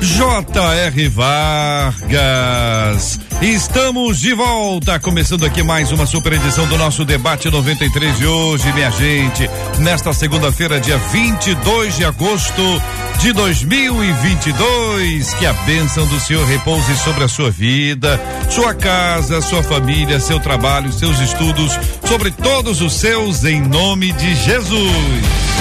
J.R. Vargas. Estamos de volta, começando aqui mais uma super edição do nosso debate 93 de hoje, minha gente. Nesta segunda-feira, dia 22 de agosto de 2022. Que a bênção do Senhor repouse sobre a sua vida, sua casa, sua família, seu trabalho, seus estudos, sobre todos os seus, em nome de Jesus.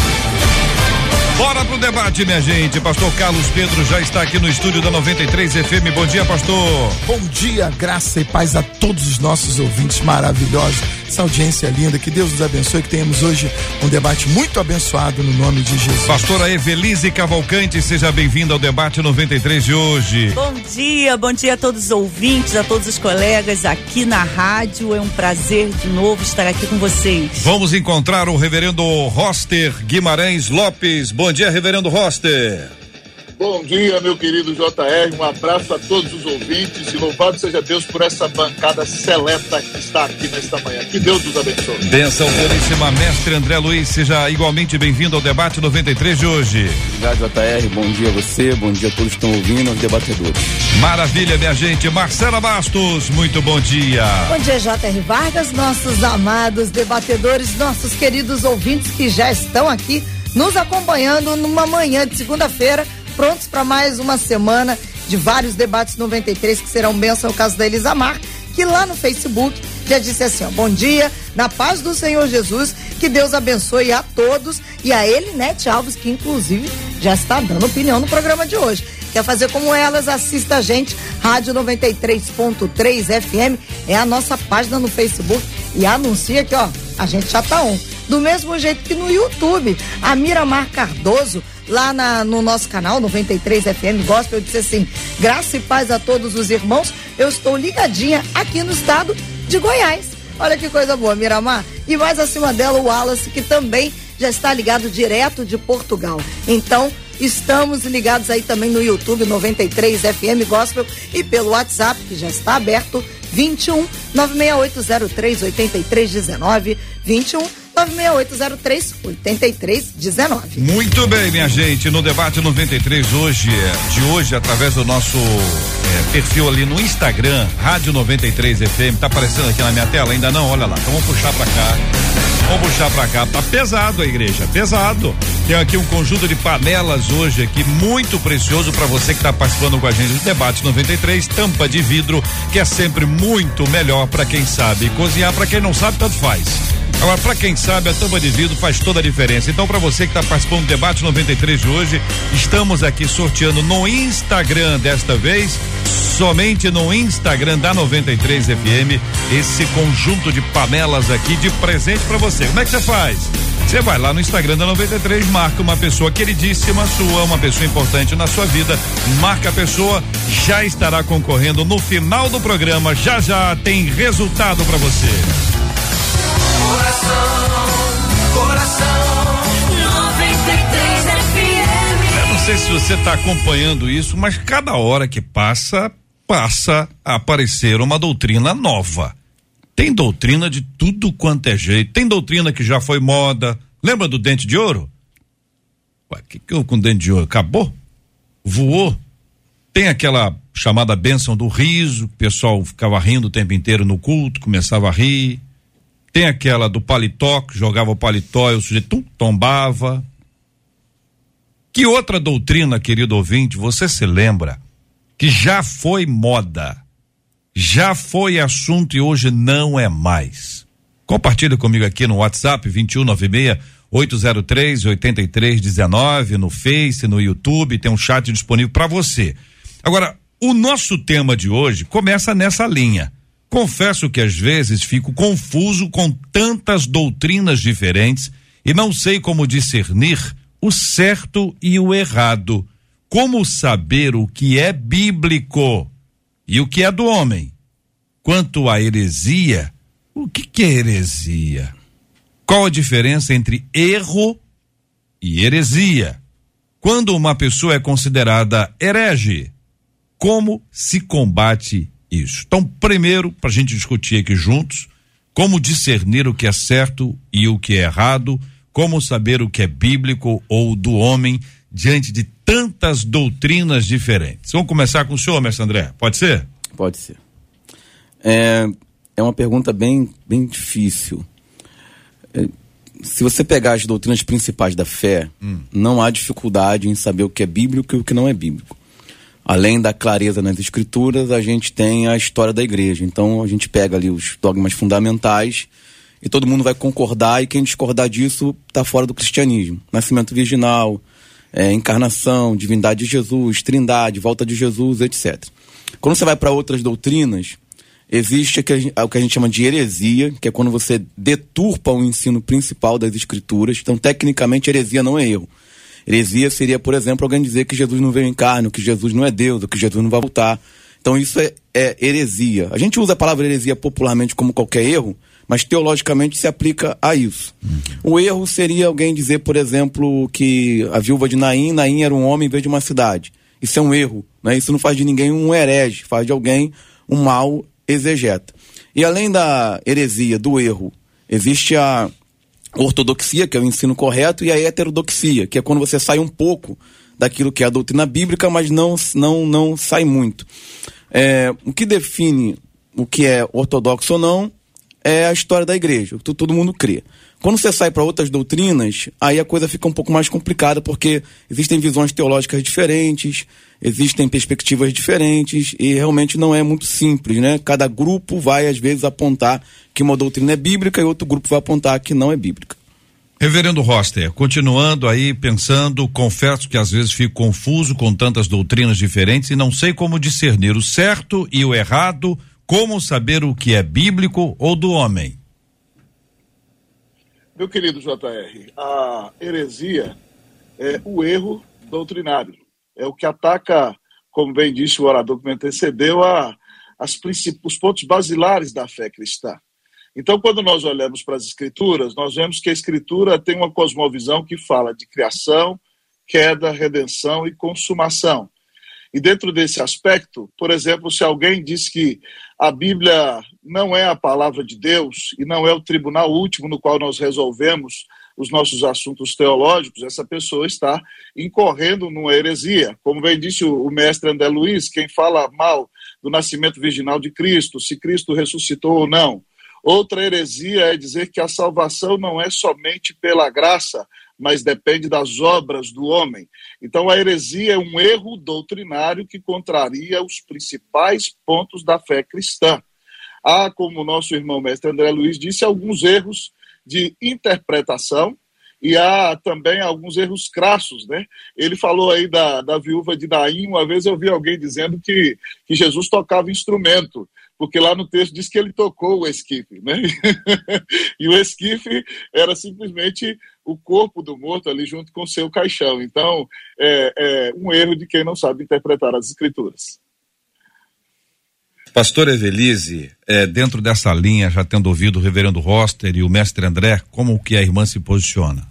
Bora pro debate, minha gente. Pastor Carlos Pedro já está aqui no estúdio da 93 FM. Bom dia, pastor. Bom dia, graça e paz a todos os nossos ouvintes maravilhosos. Essa audiência linda, que Deus nos abençoe, que tenhamos hoje um debate muito abençoado no nome de Jesus. Pastora Evelise Cavalcante, seja bem-vinda ao debate 93 de hoje. Bom dia, bom dia a todos os ouvintes, a todos os colegas aqui na rádio. É um prazer de novo estar aqui com vocês. Vamos encontrar o reverendo Roster Guimarães Lopes. Bom dia, reverendo Roster. Bom dia, meu querido JR. Um abraço a todos os ouvintes e louvado seja Deus por essa bancada seleta que está aqui nesta manhã. Que Deus nos abençoe. Benção puríssima, mestre André Luiz. Seja igualmente bem-vindo ao debate 93 de hoje. Obrigado, JR. Bom dia a você, bom dia a todos que estão ouvindo, aos debatedores. Maravilha, minha gente. Marcela Bastos, muito bom dia. Bom dia, JR Vargas, nossos amados debatedores, nossos queridos ouvintes que já estão aqui nos acompanhando numa manhã de segunda-feira prontos para mais uma semana de vários debates 93 que serão bênção, é o caso da Elisamar, que lá no Facebook já disse assim: ó, bom dia, na paz do Senhor Jesus, que Deus abençoe a todos e a Elinete Alves, que inclusive já está dando opinião no programa de hoje. Quer fazer como elas? Assista a gente, Rádio 93.3 FM, é a nossa página no Facebook e anuncia que, ó, a gente já tá on. Do mesmo jeito que no YouTube, a Miramar Cardoso lá na, no nosso canal 93 FM Gospel, disse assim: graça e paz a todos os irmãos. Eu estou ligadinha aqui no estado de Goiás. Olha que coisa boa, Miramar. E mais acima dela, o Wallace, que também já está ligado direto de Portugal. Então, estamos ligados aí também no YouTube 93 FM Gospel e pelo WhatsApp, que já está aberto, 21 96803 8319 21 96803 8319. Muito bem, minha gente, no debate 93 hoje, é, de hoje, através do nosso é, perfil ali no Instagram, Rádio 93 FM, tá aparecendo aqui na minha tela? Ainda não? Olha lá, então vamos puxar pra cá. Vamos puxar pra cá, tá pesado a igreja, pesado. Tem aqui um conjunto de panelas hoje aqui, muito precioso para você que tá participando com a gente do debate 93, tampa de vidro, que é sempre muito melhor para quem sabe cozinhar, para quem não sabe, tanto faz. Agora, para quem sabe, a tampa de vidro faz toda a diferença. Então, para você que está participando do debate 93 de hoje, estamos aqui sorteando no Instagram desta vez, somente no Instagram da 93 FM, esse conjunto de panelas aqui de presente para você. Como é que você faz? Você vai lá no Instagram da 93, marca uma pessoa queridíssima sua, uma pessoa importante na sua vida, marca a pessoa, já estará concorrendo no final do programa. Já já tem resultado para você. Sei se você está acompanhando isso, mas cada hora que passa, passa a aparecer uma doutrina nova. Tem doutrina de tudo quanto é jeito. Tem doutrina que já foi moda. Lembra do dente de ouro? Ué, que que eu com dente de ouro? Acabou? Voou? Tem aquela chamada bênção do riso, o pessoal ficava rindo o tempo inteiro no culto, começava a rir. Tem aquela do paletó, que jogava o paletó e o sujeito tombava. Que outra doutrina, querido ouvinte, você se lembra que já foi moda, já foi assunto e hoje não é mais? Compartilha comigo aqui no WhatsApp 2196 803 8319 no Face, no YouTube, tem um chat disponível para você. Agora, o nosso tema de hoje começa nessa linha. Confesso que às vezes fico confuso com tantas doutrinas diferentes e não sei como discernir o certo e o errado. Como saber o que é bíblico e o que é do homem. Quanto à heresia, o que, que é heresia? Qual a diferença entre erro e heresia? Quando uma pessoa é considerada herege, como se combate isso? Então, primeiro, para a gente discutir aqui juntos, como discernir o que é certo e o que é errado, como saber o que é bíblico ou do homem diante de tantas doutrinas diferentes. Vamos começar com o senhor, mestre André, pode ser? Pode ser. É, é uma pergunta bem, bem difícil. É, se você pegar as doutrinas principais da fé, hum. não há dificuldade em saber o que é bíblico e o que não é bíblico. Além da clareza nas escrituras, a gente tem a história da igreja. Então a gente pega ali os dogmas fundamentais e todo mundo vai concordar e quem discordar disso está fora do cristianismo. Nascimento virginal, é, encarnação, divindade de Jesus, trindade, volta de Jesus, etc. Quando você vai para outras doutrinas, existe o que a gente chama de heresia, que é quando você deturpa o ensino principal das escrituras. Então, tecnicamente, heresia não é erro. Heresia seria, por exemplo, alguém dizer que Jesus não veio em carne, que Jesus não é Deus, ou que Jesus não vai voltar. Então, isso é, é heresia. A gente usa a palavra heresia popularmente como qualquer erro, mas teologicamente se aplica a isso. Uhum. O erro seria alguém dizer, por exemplo, que a viúva de Naim, Naim era um homem em vez de uma cidade. Isso é um erro, né? Isso não faz de ninguém um herege, faz de alguém um mau exegeta. E além da heresia, do erro, existe a ortodoxia, que é o ensino correto, e a heterodoxia, que é quando você sai um pouco daquilo que é a doutrina bíblica, mas não, não, não sai muito. É, o que define o que é ortodoxo ou não é a história da igreja, que todo mundo crê. Quando você sai para outras doutrinas, aí a coisa fica um pouco mais complicada, porque existem visões teológicas diferentes, existem perspectivas diferentes, e realmente não é muito simples, né? Cada grupo vai, às vezes, apontar que uma doutrina é bíblica e outro grupo vai apontar que não é bíblica. Reverendo Roster, continuando aí pensando, confesso que às vezes fico confuso com tantas doutrinas diferentes e não sei como discernir o certo e o errado, como saber o que é bíblico ou do homem? Meu querido JR, a heresia é o erro doutrinário. É o que ataca, como bem disse o orador que me antecedeu, a, as os pontos basilares da fé cristã. Então, quando nós olhamos para as Escrituras, nós vemos que a Escritura tem uma cosmovisão que fala de criação, queda, redenção e consumação. E dentro desse aspecto, por exemplo, se alguém diz que a Bíblia não é a palavra de Deus e não é o tribunal último no qual nós resolvemos os nossos assuntos teológicos, essa pessoa está incorrendo numa heresia. Como bem disse o, mestre André Luiz, quem fala mal do nascimento virginal de Cristo, se Cristo ressuscitou ou não. Outra heresia é dizer que a salvação não é somente pela graça, mas depende das obras do homem. Então, a heresia é um erro doutrinário que contraria os principais pontos da fé cristã. Há, como o nosso irmão mestre André Luiz disse, alguns erros de interpretação e há também alguns erros crassos, né? Ele falou aí da, da viúva de Naim, uma vez eu vi alguém dizendo que, que Jesus tocava instrumento porque lá no texto diz que ele tocou o esquife, né? e o esquife era simplesmente o corpo do morto ali junto com o seu caixão. Então, é, é um erro de quem não sabe interpretar as escrituras. Pastor Evelise, é, dentro dessa linha, já tendo ouvido o reverendo Roster e o mestre André, como que a irmã se posiciona?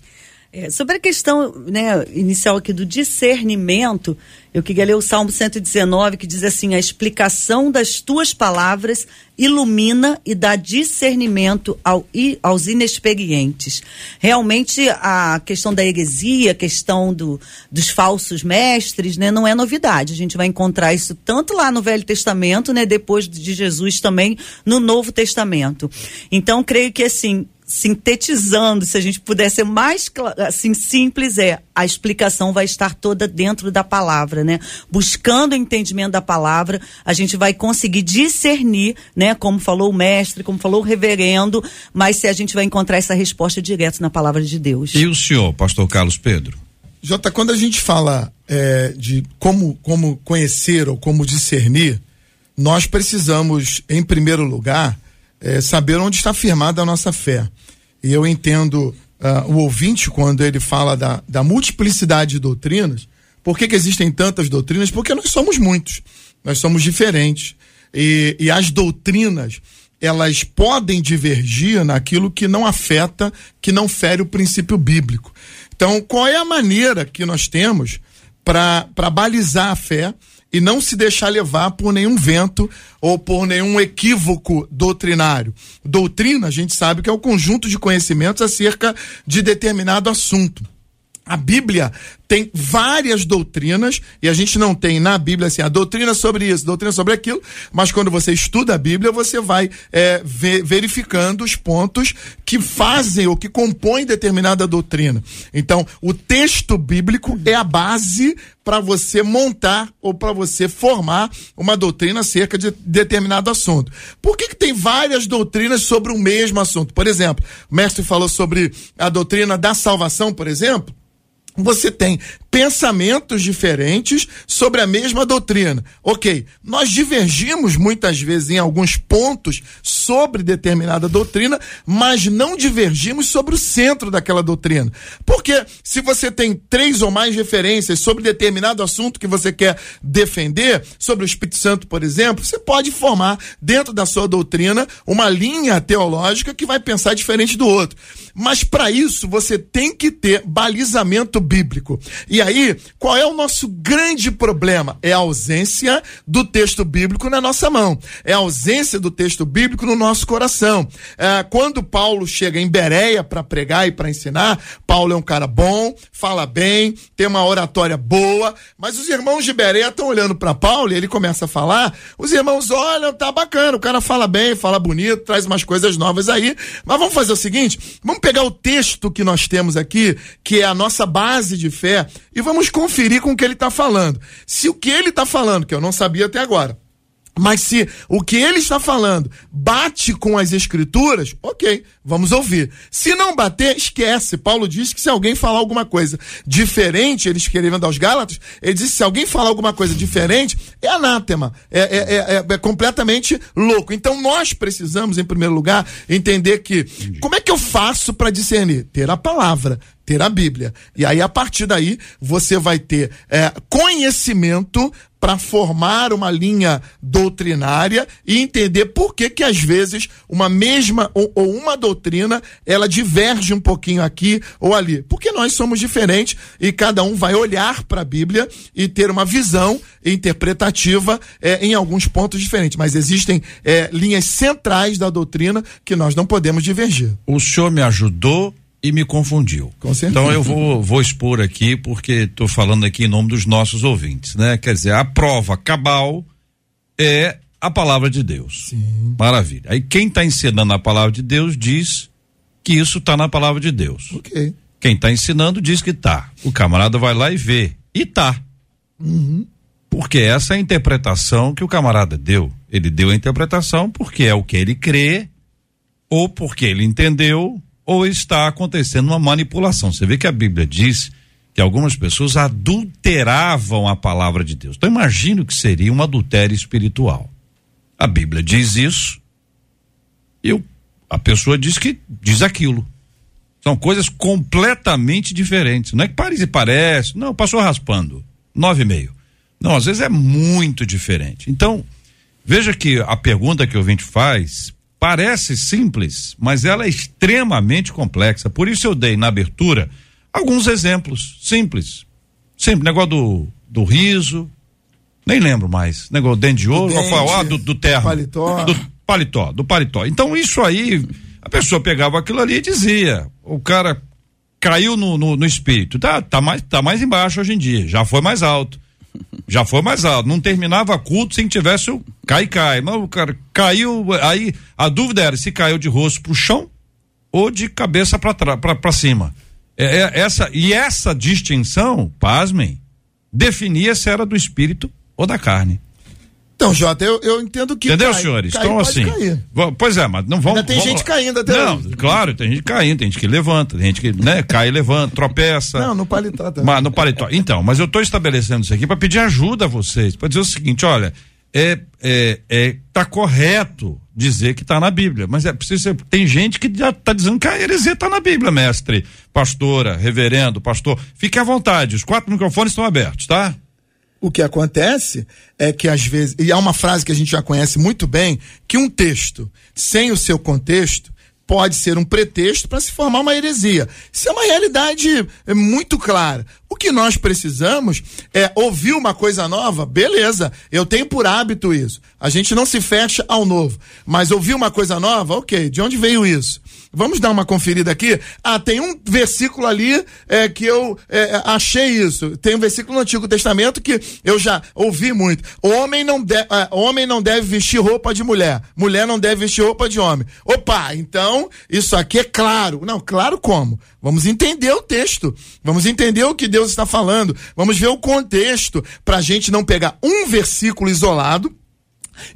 É, sobre a questão né, inicial aqui do discernimento, eu queria ler o Salmo 119, que diz assim: A explicação das tuas palavras ilumina e dá discernimento ao, aos inexperientes. Realmente, a questão da heresia, a questão do, dos falsos mestres, né, não é novidade. A gente vai encontrar isso tanto lá no Velho Testamento, né, depois de Jesus também no Novo Testamento. Então, creio que assim, sintetizando, se a gente puder ser mais assim simples é a explicação vai estar toda dentro da palavra, né? Buscando o entendimento da palavra, a gente vai conseguir discernir, né? Como falou o mestre, como falou o reverendo, mas se a gente vai encontrar essa resposta direto na palavra de Deus. E o senhor, Pastor Carlos Pedro? Jota, quando a gente fala é, de como como conhecer ou como discernir, nós precisamos, em primeiro lugar, é, saber onde está firmada a nossa fé. E eu entendo uh, o ouvinte quando ele fala da, da multiplicidade de doutrinas. Por que, que existem tantas doutrinas? Porque nós somos muitos, nós somos diferentes. E, e as doutrinas, elas podem divergir naquilo que não afeta, que não fere o princípio bíblico. Então, qual é a maneira que nós temos para balizar a fé e não se deixar levar por nenhum vento ou por nenhum equívoco doutrinário? Doutrina, a gente sabe que é o conjunto de conhecimentos acerca de determinado assunto. A Bíblia tem várias doutrinas, e a gente não tem na Bíblia assim, a doutrina sobre isso, doutrina sobre aquilo, mas quando você estuda a Bíblia, você vai é, ve- verificando os pontos que fazem ou que compõem determinada doutrina. Então, o texto bíblico é a base para você montar ou para você formar uma doutrina acerca de determinado assunto. Por que, que tem várias doutrinas sobre o mesmo assunto? Por exemplo, o mestre falou sobre a doutrina da salvação, por exemplo você tem pensamentos diferentes sobre a mesma doutrina. Ok, nós divergimos muitas vezes em alguns pontos sobre determinada doutrina, mas não divergimos sobre o centro daquela doutrina. Porque se você tem três ou mais referências sobre determinado assunto que você quer defender, sobre o Espírito Santo, por exemplo, você pode formar dentro da sua doutrina uma linha teológica que vai pensar diferente do outro. Mas para isso você tem que ter balizamento bíblico. E aí, qual é o nosso grande problema? É a ausência do texto bíblico na nossa mão. É a ausência do texto bíblico no nosso coração. É, quando Paulo chega em Bereia para pregar e para ensinar, Paulo é um cara bom, fala bem, tem uma oratória boa, mas os irmãos de Bereia estão olhando para Paulo e ele começa a falar. Os irmãos olham, tá bacana, o cara fala bem, fala bonito, traz umas coisas novas aí. Mas vamos fazer o seguinte: vamos pegar o texto que nós temos aqui, que é a nossa base de fé, e vamos conferir com o que ele está falando. Se o que ele está falando, que eu não sabia até agora, mas se o que ele está falando bate com as escrituras, ok, vamos ouvir. Se não bater, esquece. Paulo diz que se alguém falar alguma coisa diferente, ele escrevendo aos Gálatas, ele diz que se alguém falar alguma coisa diferente, é anátema, é, é, é, é- é completamente louco. Então nós precisamos, em primeiro lugar, entender que como é que eu faço para discernir? Ter a palavra, ter a Bíblia. E aí, a partir daí, você vai ter é, conhecimento para formar uma linha doutrinária e entender por que que às vezes uma mesma ou, ou uma doutrina ela diverge um pouquinho aqui ou ali. Porque nós somos diferentes e cada um vai olhar para a Bíblia e ter uma visão interpretativa é, em alguns pontos diferentes. Mas existem é, linhas centrais da doutrina que nós não podemos divergir. O senhor me ajudou e me confundiu. Com certeza. Então eu vou, vou expor aqui, porque estou falando aqui em nome dos nossos ouvintes, né? Quer dizer, a prova cabal é a palavra de Deus. Sim. Maravilha. Aí quem está ensinando a palavra de Deus diz que isso está na palavra de Deus. Ok. Quem está ensinando diz que tá. O camarada vai lá e vê. E tá. Porque essa é a interpretação que o camarada deu. Ele deu a interpretação porque é o que ele crê, ou porque ele entendeu, ou está acontecendo uma manipulação. Você vê que a Bíblia diz que algumas pessoas adulteravam a palavra de Deus. Então imagino que seria um adultério espiritual. A Bíblia diz isso, e o- a pessoa diz que diz aquilo. São coisas completamente diferentes. Não é que parece parece. Não, passou raspando. Nove e meio. Não, às vezes é muito diferente. Então, veja que a pergunta que o ouvinte faz parece simples, mas ela é extremamente complexa. Por isso eu dei na abertura alguns exemplos simples. Simples. Negócio do, do riso. Nem lembro mais. Negócio do dente de ouro. qual foi? dente, Ah, do, do terno. paletó. Do paletó, do paletó. Então isso aí, a pessoa pegava aquilo ali e dizia, o cara caiu no, no, no espírito, tá, tá, mais, tá mais embaixo hoje em dia, já foi mais alto. Já foi mais alto, não terminava culto sem tivesse o cai, cai. Mas o cara caiu, aí a dúvida era se caiu de rosto pro chão ou de cabeça para cima. É, é, essa e essa distinção, pasmem, definia se era do espírito ou da carne. Então, Jota, eu, eu entendo que. Entendeu, cai- senhores? cair então, assim. cair. Pois é, mas não vamos. Ainda tem vamos gente caindo até Não, hoje. claro, tem gente caindo, tem gente que levanta, tem gente que né, cai e levanta, tropeça. Não, no paletó também. Mas no paletó. Então, mas eu estou estabelecendo isso aqui para pedir ajuda a vocês, para dizer o seguinte, olha, é, é, é tá correto dizer que está na Bíblia, mas é preciso ser, tem gente que já está dizendo que a heresia está na Bíblia, mestre, pastora, reverendo, pastor, fique à vontade, os quatro microfones estão abertos, tá? O que acontece é que às vezes, e há uma frase que a gente já conhece muito bem, que um texto sem o seu contexto pode ser um pretexto para se formar uma heresia. Isso é uma realidade é, muito clara. O que nós precisamos é ouvir uma coisa nova, beleza, eu tenho por hábito isso. A gente não se fecha ao novo. Mas ouvir uma coisa nova, ok, de onde veio isso? Vamos dar uma conferida aqui. Ah, tem um versículo ali é, que eu é, achei isso. Tem um versículo no Antigo Testamento que eu já ouvi muito. Homem não, de, ah, homem não deve vestir roupa de mulher. Mulher não deve vestir roupa de homem. Opa, então isso aqui é claro. Não, claro como? Vamos entender o texto. Vamos entender o que Deus está falando. Vamos ver o contexto para a gente não pegar um versículo isolado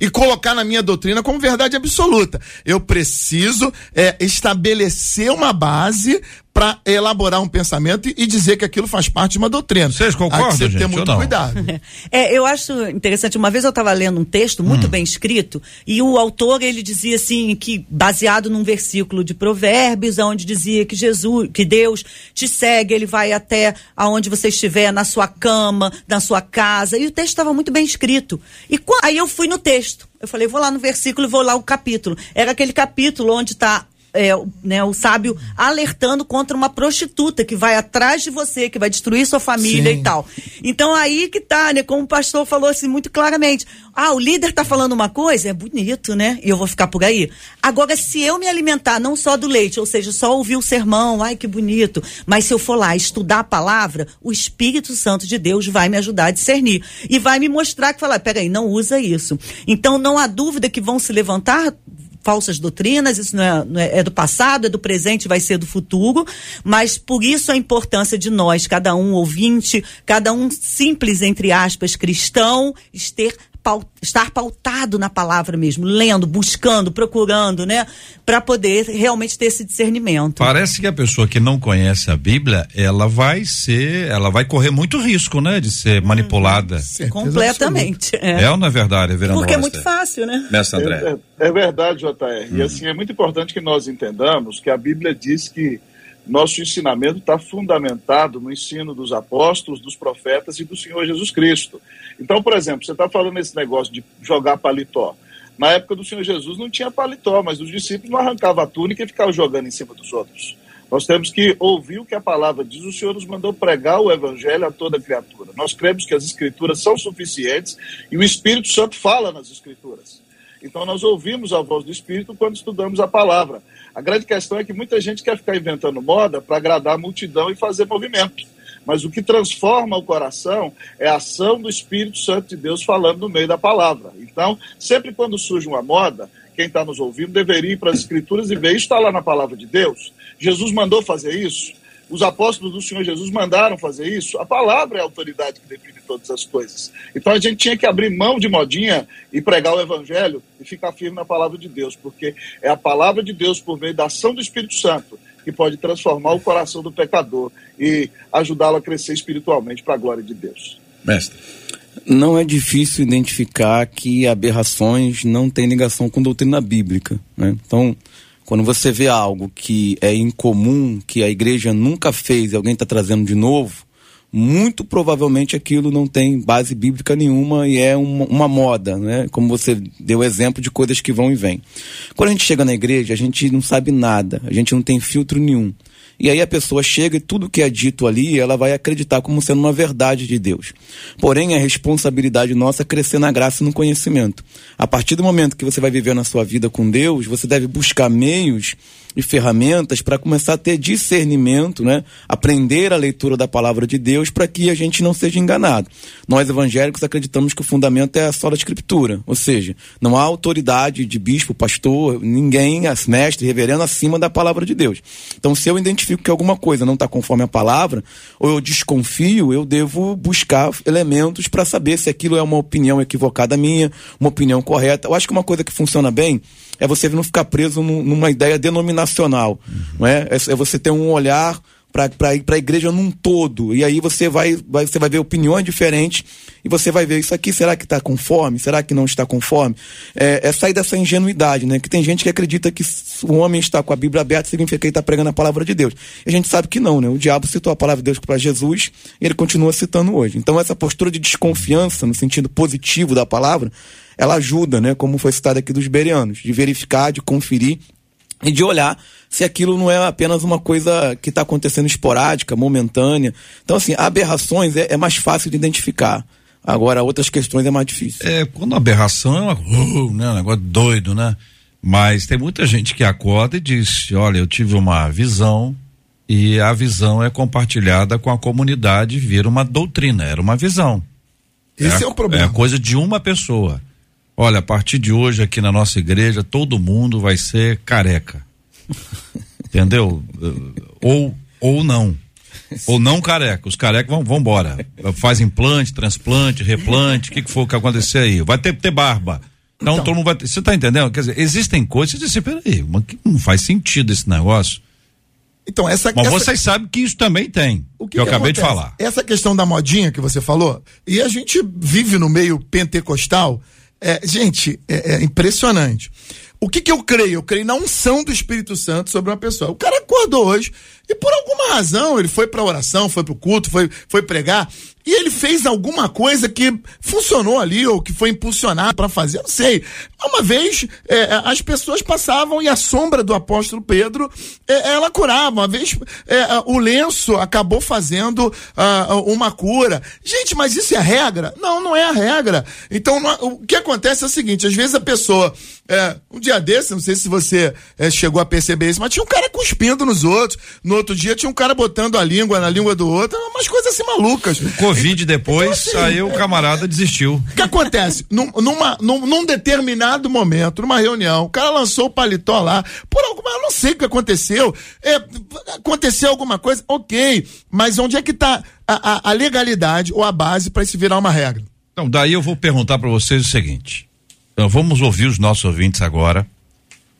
e colocar na minha doutrina como verdade absoluta. Eu preciso é, estabelecer uma base para elaborar um pensamento e, e, dizer que aquilo faz parte de uma doutrina. Vocês concordam, Você gente, ter muito cuidado. É, eu acho interessante. Uma vez eu estava lendo um texto muito hum. bem escrito e o autor ele dizia assim que baseado num versículo de Provérbios, onde dizia que Jesus, que Deus te segue, ele vai até aonde você estiver, na sua cama, na sua casa. E o texto estava muito bem escrito. E aí eu fui no texto. Eu falei, vou lá no versículo e vou lá o capítulo. Era aquele capítulo onde está é, né, o sábio alertando contra uma prostituta que vai atrás de você, que vai destruir sua família Sim. e tal. Então aí que tá, né? Como o pastor falou assim muito claramente. Ah, o líder tá falando uma coisa, é bonito, né? E eu vou ficar por aí. Agora, se eu me alimentar não só do leite, ou seja, só ouvir o sermão, ai que bonito, mas se eu for lá estudar a palavra, o Espírito Santo de Deus vai me ajudar a discernir. E vai me mostrar que falar, peraí, não usa isso. Então não há dúvida que vão se levantar falsas doutrinas, isso não é, não é, é, do passado, é do presente, vai ser do futuro, mas por isso a importância de nós, cada um ouvinte, cada um simples, entre aspas, cristão, ter estar pautado na palavra mesmo, lendo, buscando, procurando, né, para poder realmente ter esse discernimento. Parece que a pessoa que não conhece a Bíblia, ela vai ser, ela vai correr muito risco, né, de ser manipulada. Hum, completamente. É. é. ou não é verdade, vereador? Porque é muito fácil, né? Mestre André. É, é verdade, JR. Hum. E assim, é muito importante que nós entendamos que a Bíblia diz que nosso ensinamento está fundamentado no ensino dos apóstolos, dos profetas e do Senhor Jesus Cristo. Então, por exemplo, você está falando esse negócio de jogar paletó. Na época do Senhor Jesus não tinha paletó, mas os discípulos não arrancavam a túnica e ficavam jogando em cima dos outros. Nós temos que ouvir o que a palavra diz. O Senhor nos mandou pregar o evangelho a toda criatura. Nós cremos que as escrituras são suficientes e o Espírito Santo fala nas escrituras. Então nós ouvimos a voz do Espírito quando estudamos a palavra. A grande questão é que muita gente quer ficar inventando moda para agradar a multidão e fazer movimento. Mas o que transforma o coração é a ação do Espírito Santo de Deus falando no meio da palavra. Então, sempre quando surge uma moda, quem está nos ouvindo deveria ir para as Escrituras e ver isso está lá na palavra de Deus. Jesus mandou fazer isso. Os apóstolos do Senhor Jesus mandaram fazer isso. A palavra é a autoridade que define todas as coisas. Então a gente tinha que abrir mão de modinha e pregar o evangelho e ficar firme na palavra de Deus, porque é a palavra de Deus por meio da ação do Espírito Santo que pode transformar o coração do pecador e ajudá-lo a crescer espiritualmente para a glória de Deus. Mestre. Não é difícil identificar que aberrações não têm ligação com doutrina bíblica. Né? Então, quando você vê algo que é incomum, que a igreja nunca fez e alguém está trazendo de novo, muito provavelmente aquilo não tem base bíblica nenhuma e é uma, uma, moda, né? Como você deu exemplo de coisas que vão e vêm. Quando a gente chega na igreja, a gente não sabe nada, a gente não tem filtro nenhum. E aí a pessoa chega e tudo que é dito ali, ela vai acreditar como sendo uma verdade de Deus. Porém, a responsabilidade nossa é crescer na graça e no conhecimento. A partir do momento que você vai viver na sua vida com Deus, você deve buscar meios e ferramentas para começar a ter discernimento, né? aprender a leitura da palavra de Deus para que a gente não seja enganado. Nós evangélicos acreditamos que o fundamento é a sola escritura, ou seja, não há autoridade de bispo, pastor, ninguém, mestre, reverendo acima da palavra de Deus. Então, se eu identifico que alguma coisa não está conforme a palavra, ou eu desconfio, eu devo buscar elementos para saber se aquilo é uma opinião equivocada minha, uma opinião correta. Eu acho que uma coisa que funciona bem é você não ficar preso numa ideia denominacional. Uhum. Não é? é? é você ter um olhar para a igreja num todo. E aí você vai, vai, você vai ver opiniões diferentes e você vai ver isso aqui, será que está conforme? Será que não está conforme? É, é sair dessa ingenuidade, né? Que tem gente que acredita que se o homem está com a Bíblia aberta significa que ele está pregando a palavra de Deus. E a gente sabe que não, né? O diabo citou a palavra de Deus para Jesus e ele continua citando hoje. Então essa postura de desconfiança, no sentido positivo da palavra, ela ajuda, né? Como foi citado aqui dos berianos, de verificar, de conferir e de olhar se aquilo não é apenas uma coisa que está acontecendo esporádica, momentânea. Então, assim, aberrações é, é, mais fácil de identificar. Agora, outras questões é mais difícil. É, quando a aberração é uma, uh, né, um negócio doido, né? Mas tem muita gente que acorda e diz: olha, eu tive uma visão e a visão é compartilhada com a comunidade, vira uma doutrina, era uma visão. Esse é, é o problema. É coisa de uma pessoa. Olha, a partir de hoje aqui na nossa igreja, todo mundo vai ser careca. Entendeu? Ou, ou não. Ou não careca. Os carecas vão, vão embora. Faz implante, transplante, replante, o que, que for que acontecer aí? Vai ter, ter barba. Então, então todo mundo vai ter. Você tá entendendo? Quer dizer, existem coisas que você peraí, mas que não faz sentido esse negócio. Então, essa Mas essa... vocês sabem que isso também tem. O que, que eu que acabei acontece? de falar. Essa questão da modinha que você falou, e a gente vive no meio pentecostal é, gente, é, é impressionante. O que, que eu creio? Eu creio na unção do Espírito Santo sobre uma pessoa. O cara acordou hoje e por alguma razão ele foi para oração, foi para o culto, foi, foi pregar e ele fez alguma coisa que funcionou ali ou que foi impulsionado para fazer, eu não sei. Uma vez é, as pessoas passavam e a sombra do apóstolo Pedro é, ela curava. Uma vez é, o lenço acabou fazendo uh, uma cura. Gente, mas isso é regra? Não, não é a regra. Então não, o que acontece é o seguinte: às vezes a pessoa é, um dia desse, não sei se você é, chegou a perceber isso, mas tinha um cara cuspindo nos outros. No outro dia tinha um cara botando a língua na língua do outro. Umas coisas assim malucas. O Covid depois, então, assim, aí o camarada desistiu. O que acontece? num, numa, num, num, determinado momento, numa reunião, o cara lançou o paletó lá. Por alguma, eu não sei o que aconteceu. É, aconteceu alguma coisa? Ok. Mas onde é que está a, a, a legalidade ou a base para isso virar uma regra? Então, daí eu vou perguntar para vocês o seguinte. Então, vamos ouvir os nossos ouvintes agora.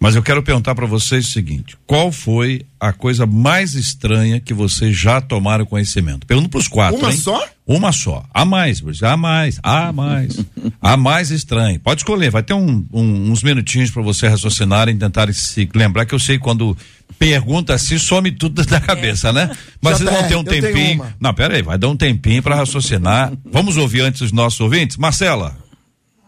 Mas eu quero perguntar para vocês o seguinte: qual foi a coisa mais estranha que vocês já tomaram conhecimento? Pergunto para os quatro. Uma hein? só? Uma só. A mais, a mais, a mais. a mais estranha. Pode escolher, vai ter um, um, uns minutinhos para você raciocinar e tentar se lembrar que eu sei quando pergunta assim, some tudo da cabeça, né? Mas vocês vão ter um tempinho. Não, pera aí, vai dar um tempinho para raciocinar. Vamos ouvir antes os nossos ouvintes? Marcela.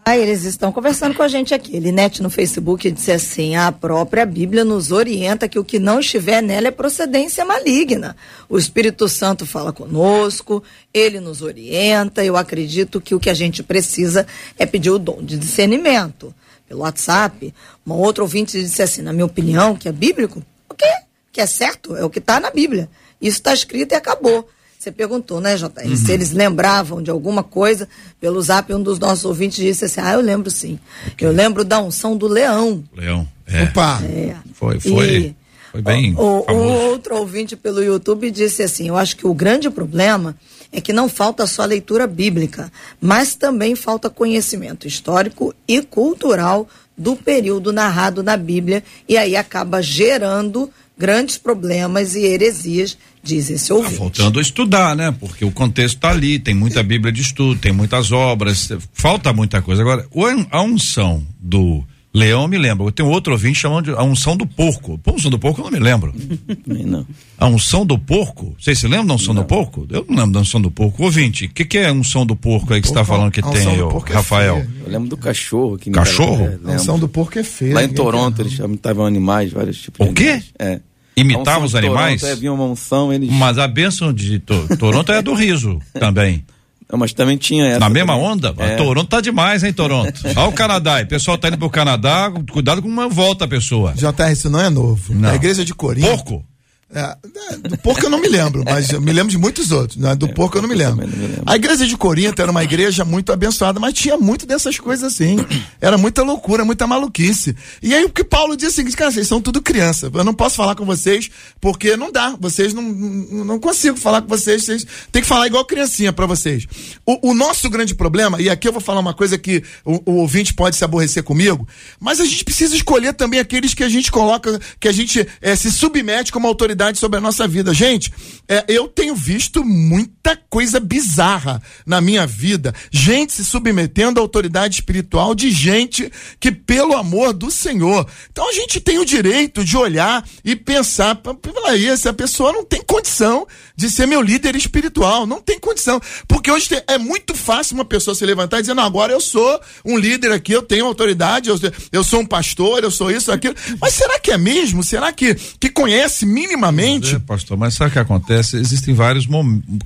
Ah, eles estão conversando com a gente aqui. Linete no Facebook disse assim: a própria Bíblia nos orienta que o que não estiver nela é procedência maligna. O Espírito Santo fala conosco, ele nos orienta. Eu acredito que o que a gente precisa é pedir o dom de discernimento. Pelo WhatsApp, uma outra ouvinte disse assim: na minha opinião, que é bíblico, o quê? Que é certo, é o que está na Bíblia. Isso está escrito e acabou. Você perguntou, né, JR, uhum. se eles lembravam de alguma coisa. Pelo zap, um dos nossos ouvintes disse assim: Ah, eu lembro sim. Okay. Eu lembro da unção do leão. Leão. É. Opa! É. Foi, foi. E foi bem. O, o, outro ouvinte pelo YouTube disse assim: Eu acho que o grande problema é que não falta só leitura bíblica, mas também falta conhecimento histórico e cultural do período narrado na Bíblia, e aí acaba gerando grandes problemas e heresias diz esse tá ouvinte. Tá faltando estudar, né? Porque o contexto está ali, tem muita Bíblia de estudo, tem muitas obras, falta muita coisa. Agora, a unção do leão eu me lembro. Eu tenho outro ouvinte chamando de a unção do porco. Pô, a unção do porco eu não me lembro. não. A unção do porco? Vocês se lembram da unção não. do porco? Eu não lembro da unção do porco. Ouvinte, o que, que é a unção do porco aí que você está falando que tem, o Rafael? É eu lembro do cachorro. Que cachorro? É, a unção do porco é feia. Lá em Toronto eles estavam animais, vários tipos o de animais. O quê? É. Imitava os animais? Toronto, havia uma unção, eles... Mas a bênção de to Toronto é do riso também. Não, mas também tinha essa. Na mesma também. onda? É. Toronto tá demais, hein, Toronto? Olha o Canadá. O pessoal tá indo pro Canadá, cuidado com uma volta a pessoa. JR, isso não é novo. Não. A igreja de Corinto. Porco? É, é, do porco eu não me lembro, mas eu me lembro de muitos outros. Né? Do é, porco eu não me lembro. não me lembro. A igreja de Corinto era uma igreja muito abençoada, mas tinha muito dessas coisas assim. Era muita loucura, muita maluquice. E aí o que Paulo disse é o seguinte, cara, vocês são tudo criança. Eu não posso falar com vocês porque não dá. Vocês não, não, não consigo falar com vocês. Vocês têm que falar igual criancinha para vocês. O, o, nosso grande problema, e aqui eu vou falar uma coisa que o, o ouvinte pode se aborrecer comigo, mas a gente precisa escolher também aqueles que a gente coloca, que a gente é, se submete como autoridade sobre a nossa vida. Gente, é, eu tenho visto muita coisa bizarra na minha vida. Gente se submetendo à autoridade espiritual de gente que, pelo amor do Senhor. Então a gente tem o direito de olhar e pensar, peraí, essa pessoa não tem condição de ser meu líder espiritual. Não tem condição. Porque hoje é muito fácil uma pessoa se levantar e dizer, não, agora eu sou um líder aqui, eu tenho autoridade, eu, eu sou um pastor, eu sou isso, aquilo. Mas será que é mesmo? Será que, que conhece minimamente? É, pastor, mas sabe o que acontece? Existem vários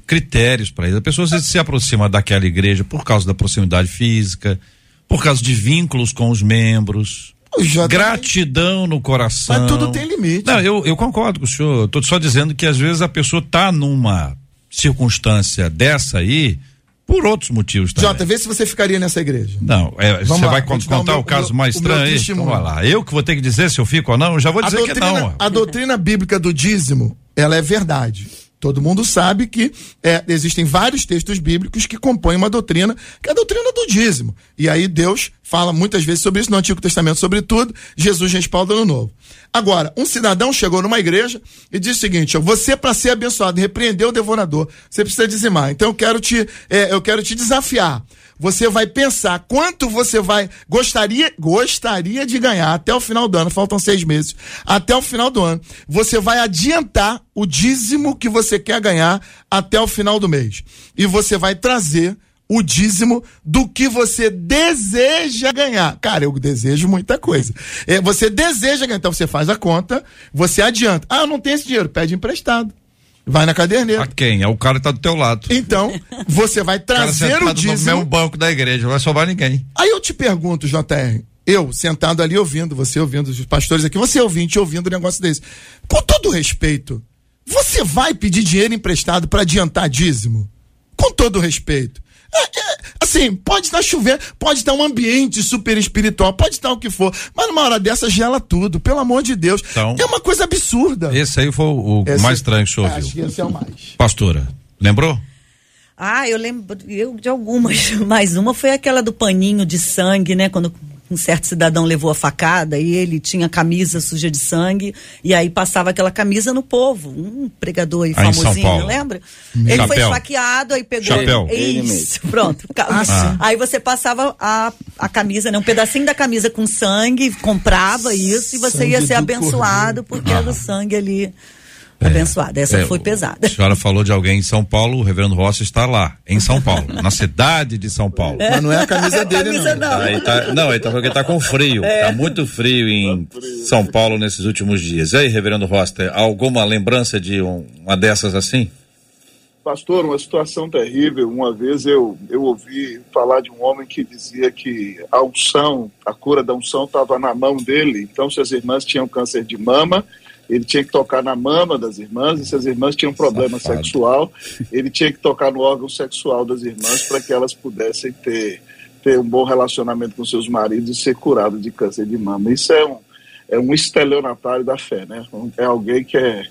critérios para isso. A pessoa se, se aproxima daquela igreja por causa da proximidade física, por causa de vínculos com os membros. Já tem- Gratidão no coração. Mas tudo tem limite. Não, eu, eu concordo com o senhor. Estou só dizendo que às vezes a pessoa está numa circunstância dessa aí por outros motivos também. Jota, vê se você ficaria nessa igreja. Não, é, você lá, vai vou con- te dar o contar meu- o caso meu- mais o estranho? Então vai lá. Eu que vou ter que dizer se eu fico ou não, eu já vou dizer que doutrina, não. a doutrina bíblica do dízimo, ela é verdade. Todo mundo sabe que é, existem vários textos bíblicos que compõem uma doutrina, que é a doutrina do dízimo. E aí Deus fala muitas vezes sobre isso no Antigo Testamento, sobretudo, Jesus respalda no Novo. Agora, um cidadão chegou numa igreja e disse o seguinte: ó, você, para ser abençoado, repreendeu o devorador, você precisa dizimar. Então eu quero te, é, eu quero te desafiar. Você vai pensar quanto você vai gostaria gostaria de ganhar até o final do ano. Faltam seis meses. Até o final do ano, você vai adiantar o dízimo que você quer ganhar até o final do mês. E você vai trazer o dízimo do que você deseja ganhar. Cara, eu desejo muita coisa. É, você deseja ganhar, então você faz a conta, você adianta. Ah, eu não tenho esse dinheiro, pede emprestado. Vai na caderneta. A quem? É o cara que tá do teu lado. Então, você vai O trazer o no dízimo. mesmo banco da igreja, não vai sobrar ninguém. Aí eu te pergunto, JR, eu sentado ali ouvindo, você ouvindo, os pastores aqui, você ouvinte ouvindo um negócio desse. Com todo respeito, você vai pedir dinheiro emprestado para adiantar dízimo? Com todo respeito. É, é, assim, pode estar chovendo, pode estar um ambiente super espiritual, pode estar o que for, mas numa hora dessa gela tudo, pelo amor de Deus. Então, é uma coisa absurda. Esse aí foi o, Esse- mais estranho que o senhor Acho viu. que esse é o mais. Pastora, lembrou? Ah, eu lembro eu de algumas, mas uma foi aquela do paninho de sangue, né? Quando um certo cidadão levou a facada e ele tinha camisa suja de sangue e aí passava aquela camisa no povo, um pregador aí Ah, São famosinho, lembra? Ele foi Chapéu. esfaqueado, aí pegou Chapéu. Ele isso, pronto. Ah. Aí você passava a, a camisa, né? Um pedacinho da camisa com sangue, comprava isso e você Sangue ia ser do abençoado porque era o sangue ali abençoado. Essa É, foi pesada. A senhora falou de alguém em São Paulo, o reverendo Rossi está lá, em São Paulo, na cidade de São Paulo. Mas não é a camisa dele, Camisa não. não. Aí tá, não, ele tá falando que tá com frio. Tá muito frio em São Paulo nesses últimos dias. E aí, reverendo Roster, alguma lembrança de um- uma dessas assim? Pastor, uma situação terrível. Uma vez eu, eu ouvi falar de um homem que dizia que a unção, a cura da unção estava na mão dele. Então, se as irmãs tinham câncer de mama, ele tinha que tocar na mama das irmãs. E se as irmãs tinham problema Safado. sexual, ele tinha que tocar no órgão sexual das irmãs para que elas pudessem ter, ter um bom relacionamento com seus maridos e ser curado de câncer de mama. Isso é um, é um estelionatário da fé, né? É alguém que é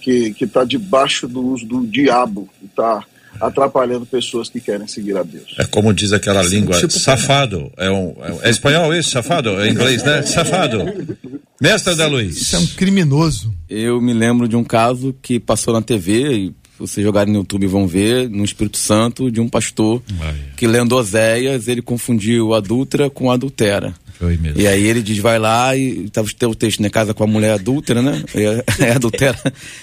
que está debaixo do uso do diabo está atrapalhando pessoas que querem seguir a Deus. É como diz aquela língua, tipo safado. É, um, é, é espanhol isso, safado? É inglês, né? Safado. Mestre da Luiz. Isso é um criminoso. Eu me lembro de um caso que passou na TV, e vocês jogarem no YouTube vão ver, no Espírito Santo, de um pastor Ai. que lendo Oséias, ele confundiu adúltera com adultera. Foi mesmo. E aí ele diz, vai lá, e tava o texto, né? Casa com a mulher adúltera, né? É, é adultera.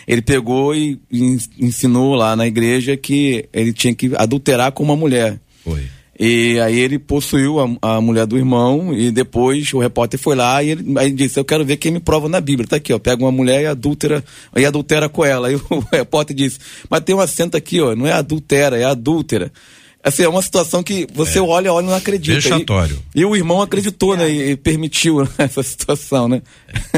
Ele pegou e en- ensinou lá na igreja que ele tinha que adulterar com uma mulher. Foi. E aí ele possuiu a, a mulher do irmão e depois o repórter foi lá e ele, aí ele disse, eu quero ver quem me prova na Bíblia. Tá aqui, ó, pega uma mulher e adúltera, e adultera com ela. Aí o repórter disse, mas tem um acento aqui, ó, não é adultera, é adúltera. Assim, é uma situação que você olha, olha e não acredita. Vexatório. E, e o irmão acreditou, né, e, e permitiu essa situação, né?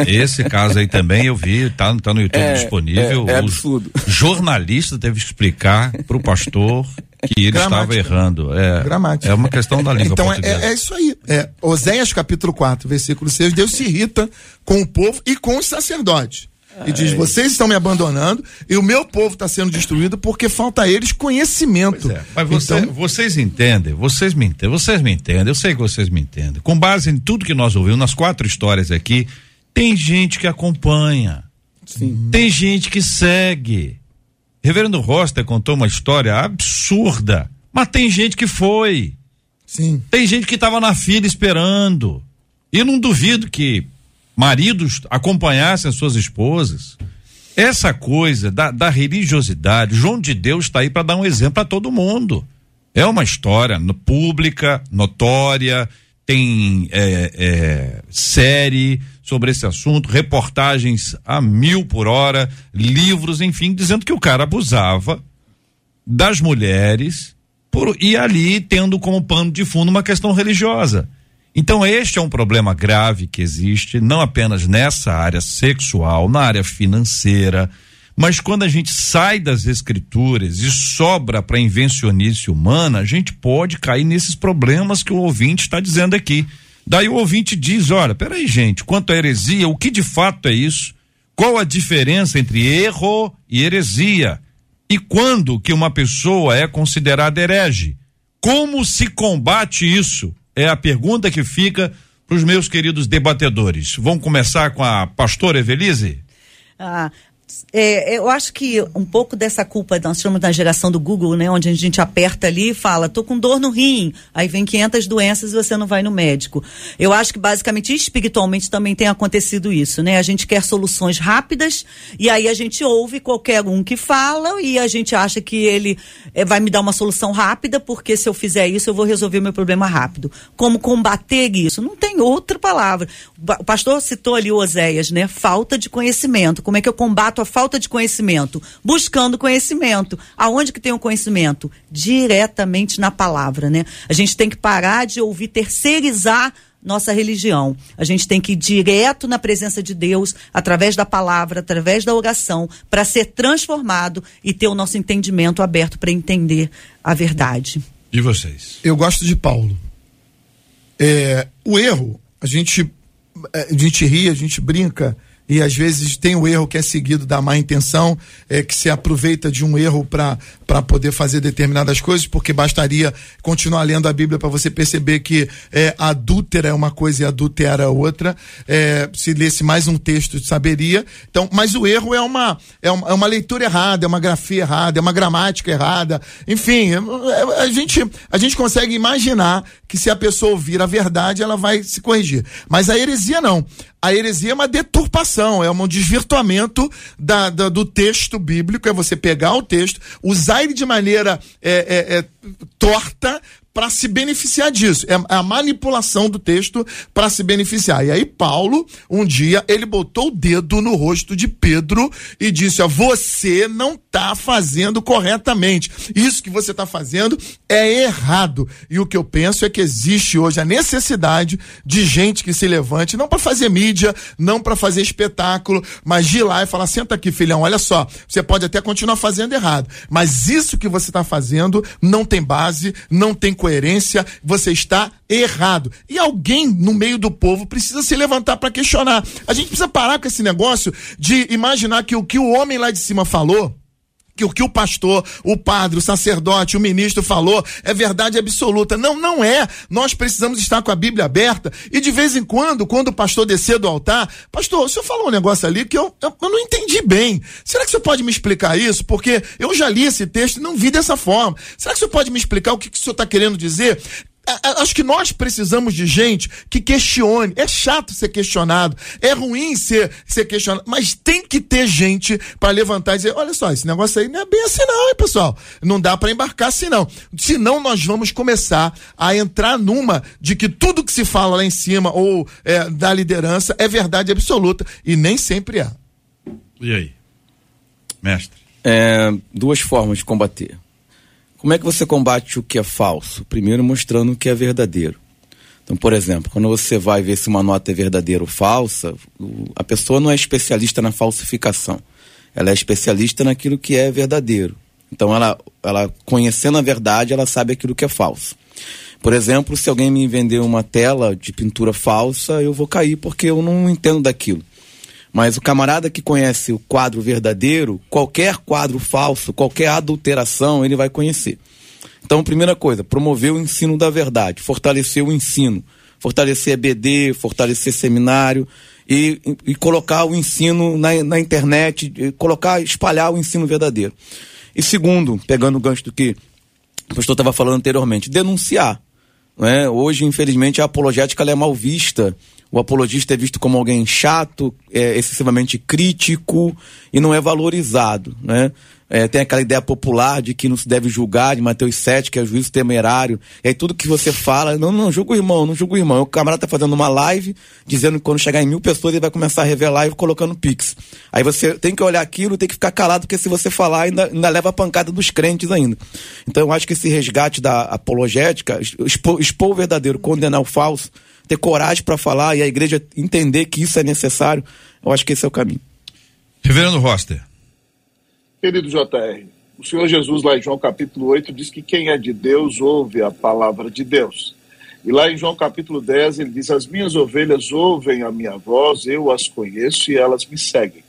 Esse caso aí também eu vi, tá, tá no YouTube É, disponível. é- é O absurdo. jornalista teve que explicar pro pastor que ele estava Gramática. errando. É, Gramática. é uma questão da língua Então é, portuguesa. é- é isso aí. É, Oséias capítulo 4, versículo 6, Deus se irrita com o povo e com os sacerdotes. E diz: vocês estão me abandonando e o meu povo está sendo destruído porque falta a eles conhecimento. É, mas você- Então, vocês entendem, vocês me entendem, vocês me entendem, eu sei que vocês me entendem. Com base em tudo que nós ouvimos, nas quatro histórias aqui, tem gente que acompanha. Sim. Tem gente que segue. Reverendo Roster contou uma história absurda, mas tem gente que foi. Sim. Tem gente que estava na fila esperando. E não duvido que maridos acompanhassem as suas esposas. Essa coisa da, da religiosidade, João de Deus está aí para dar um exemplo para todo mundo. É uma história no- pública, notória, tem é, é, série sobre esse assunto, reportagens a mil por hora, livros, enfim, dizendo que o cara abusava das mulheres por, e ali tendo como pano de fundo uma questão religiosa. Então, este é um problema grave que existe, não apenas nessa área sexual, na área financeira, mas quando a gente sai das escrituras e sobra para invencionice humana, a gente pode cair nesses problemas que o ouvinte está dizendo aqui. Daí o ouvinte diz: olha, peraí, gente, quanto à heresia, o que de fato é isso? Qual a diferença entre erro e heresia? E quando que uma pessoa é considerada herege? Como se combate isso? É a pergunta que fica para os meus queridos debatedores. Vamos começar com a pastora Evelise? Ah, é, eu acho que um pouco dessa culpa, nós chamamos da geração do Google, né? Onde a gente aperta ali e fala, tô com dor no rim, aí vem 500 doenças e você não vai no médico. Eu acho que basicamente espiritualmente também tem acontecido isso, né? A gente quer soluções rápidas e aí a gente ouve qualquer um que fala e a gente acha que ele eh, vai me dar uma solução rápida porque se eu fizer isso eu vou resolver meu problema rápido. Como combater isso? Não tem outra palavra. O pastor citou ali o Oséias, né? Falta de conhecimento. Como é que eu combato a falta de conhecimento? Buscando conhecimento. Aonde que tem o conhecimento? Diretamente na palavra, né? A gente tem que parar de ouvir terceirizar nossa religião. A gente tem que ir direto na presença de Deus, através da palavra, através da oração, para ser transformado e ter o nosso entendimento aberto para entender a verdade. E vocês? Eu gosto de Paulo. É, o erro, a gente, é, a gente ri, a gente brinca, e às vezes tem o erro que é seguido da má intenção, é, que se aproveita de um erro para poder fazer determinadas coisas, porque bastaria continuar lendo a Bíblia para você perceber que é, adúltera é uma coisa e adultera é outra. É, se lesse mais um texto, saberia. Então, mas o erro é uma, é uma, é uma leitura errada, é uma grafia errada, é uma gramática errada. Enfim, é- é- a gente, a gente consegue imaginar que se a pessoa ouvir a verdade, ela vai se corrigir. Mas a heresia não. A heresia é uma deturpação, é um desvirtuamento da, da- do texto bíblico, é você pegar o texto, usar ele de maneira é, é, é, torta para se beneficiar disso. É a manipulação do texto para se beneficiar. E aí Paulo, um dia, ele botou o dedo no rosto de Pedro e disse: ó, você não está fazendo corretamente. Isso que você está fazendo é errado. E o que eu penso é que existe hoje a necessidade de gente que se levante, não para fazer mídia, não para fazer espetáculo, mas de ir lá e falar: senta aqui, filhão, olha só, você pode até continuar fazendo errado, mas isso que você está fazendo não tem base, não tem coerência, você está errado. E alguém no meio do povo precisa se levantar para questionar. A gente precisa parar com esse negócio de imaginar que o que o homem lá de cima falou que o que o pastor, o padre, o sacerdote, o ministro falou é verdade absoluta. Não, não é. Nós precisamos estar com a Bíblia aberta e de vez em quando, quando o pastor descer do altar, pastor, o senhor falou um negócio ali que eu, eu, eu não entendi bem. Será que o senhor pode me explicar isso? Porque eu já li esse texto e não vi dessa forma. Será que o senhor pode me explicar o que, que o senhor está querendo dizer? A- a- Acho que nós precisamos de gente que questione. É chato ser questionado, é ruim ser, ser questionado, mas tem que ter gente para levantar e dizer: olha só, esse negócio aí não é bem assim, não, hein, pessoal? Não dá para embarcar assim, não. Senão nós vamos começar a entrar numa de que tudo que se fala lá em cima ou é, da liderança é verdade absoluta e nem sempre é. E aí? Mestre. É, duas formas de combater. Como é que você combate o que é falso? Primeiro, mostrando o que é verdadeiro. Então, por exemplo, quando você vai ver se uma nota é verdadeira ou falsa, a pessoa não é especialista na falsificação. Ela é especialista naquilo que é verdadeiro. Então, ela, ela conhecendo a verdade, ela sabe aquilo que é falso. Por exemplo, se alguém me vender uma tela de pintura falsa, eu vou cair porque eu não entendo daquilo. Mas o camarada que conhece o quadro verdadeiro, qualquer quadro falso, qualquer adulteração, ele vai conhecer. Então, primeira coisa, promover o ensino da verdade, fortalecer o ensino. fortalecer EBD, fortalecer seminário e, e colocar o ensino na, na internet, colocar, espalhar o ensino verdadeiro. E segundo, pegando o gancho do que o pastor estava falando anteriormente, denunciar. Né? Hoje, infelizmente, a apologética é mal vista. O apologista é visto como alguém chato, é, excessivamente crítico e não é valorizado. Né? É, tem aquela ideia popular de que não se deve julgar, de Mateus 7, que é juízo temerário. E aí tudo que você fala, não, não, julga o irmão, não julga o irmão. O camarada tá fazendo uma live, dizendo que quando chegar em mil pessoas ele vai começar a revelar e colocando pix. Aí você tem que olhar aquilo, tem que ficar calado, porque se você falar, ainda, ainda leva a pancada dos crentes ainda. Então eu acho que esse resgate da apologética, expor, expor o verdadeiro, condenar o falso, ter coragem para falar e a igreja entender que isso é necessário, eu acho que esse é o caminho. Reverendo Roster. Querido JR, o Senhor Jesus, lá em João capítulo 8, diz que quem é de Deus ouve a palavra de Deus. E lá em João capítulo 10, ele diz: As minhas ovelhas ouvem a minha voz, eu as conheço e elas me seguem.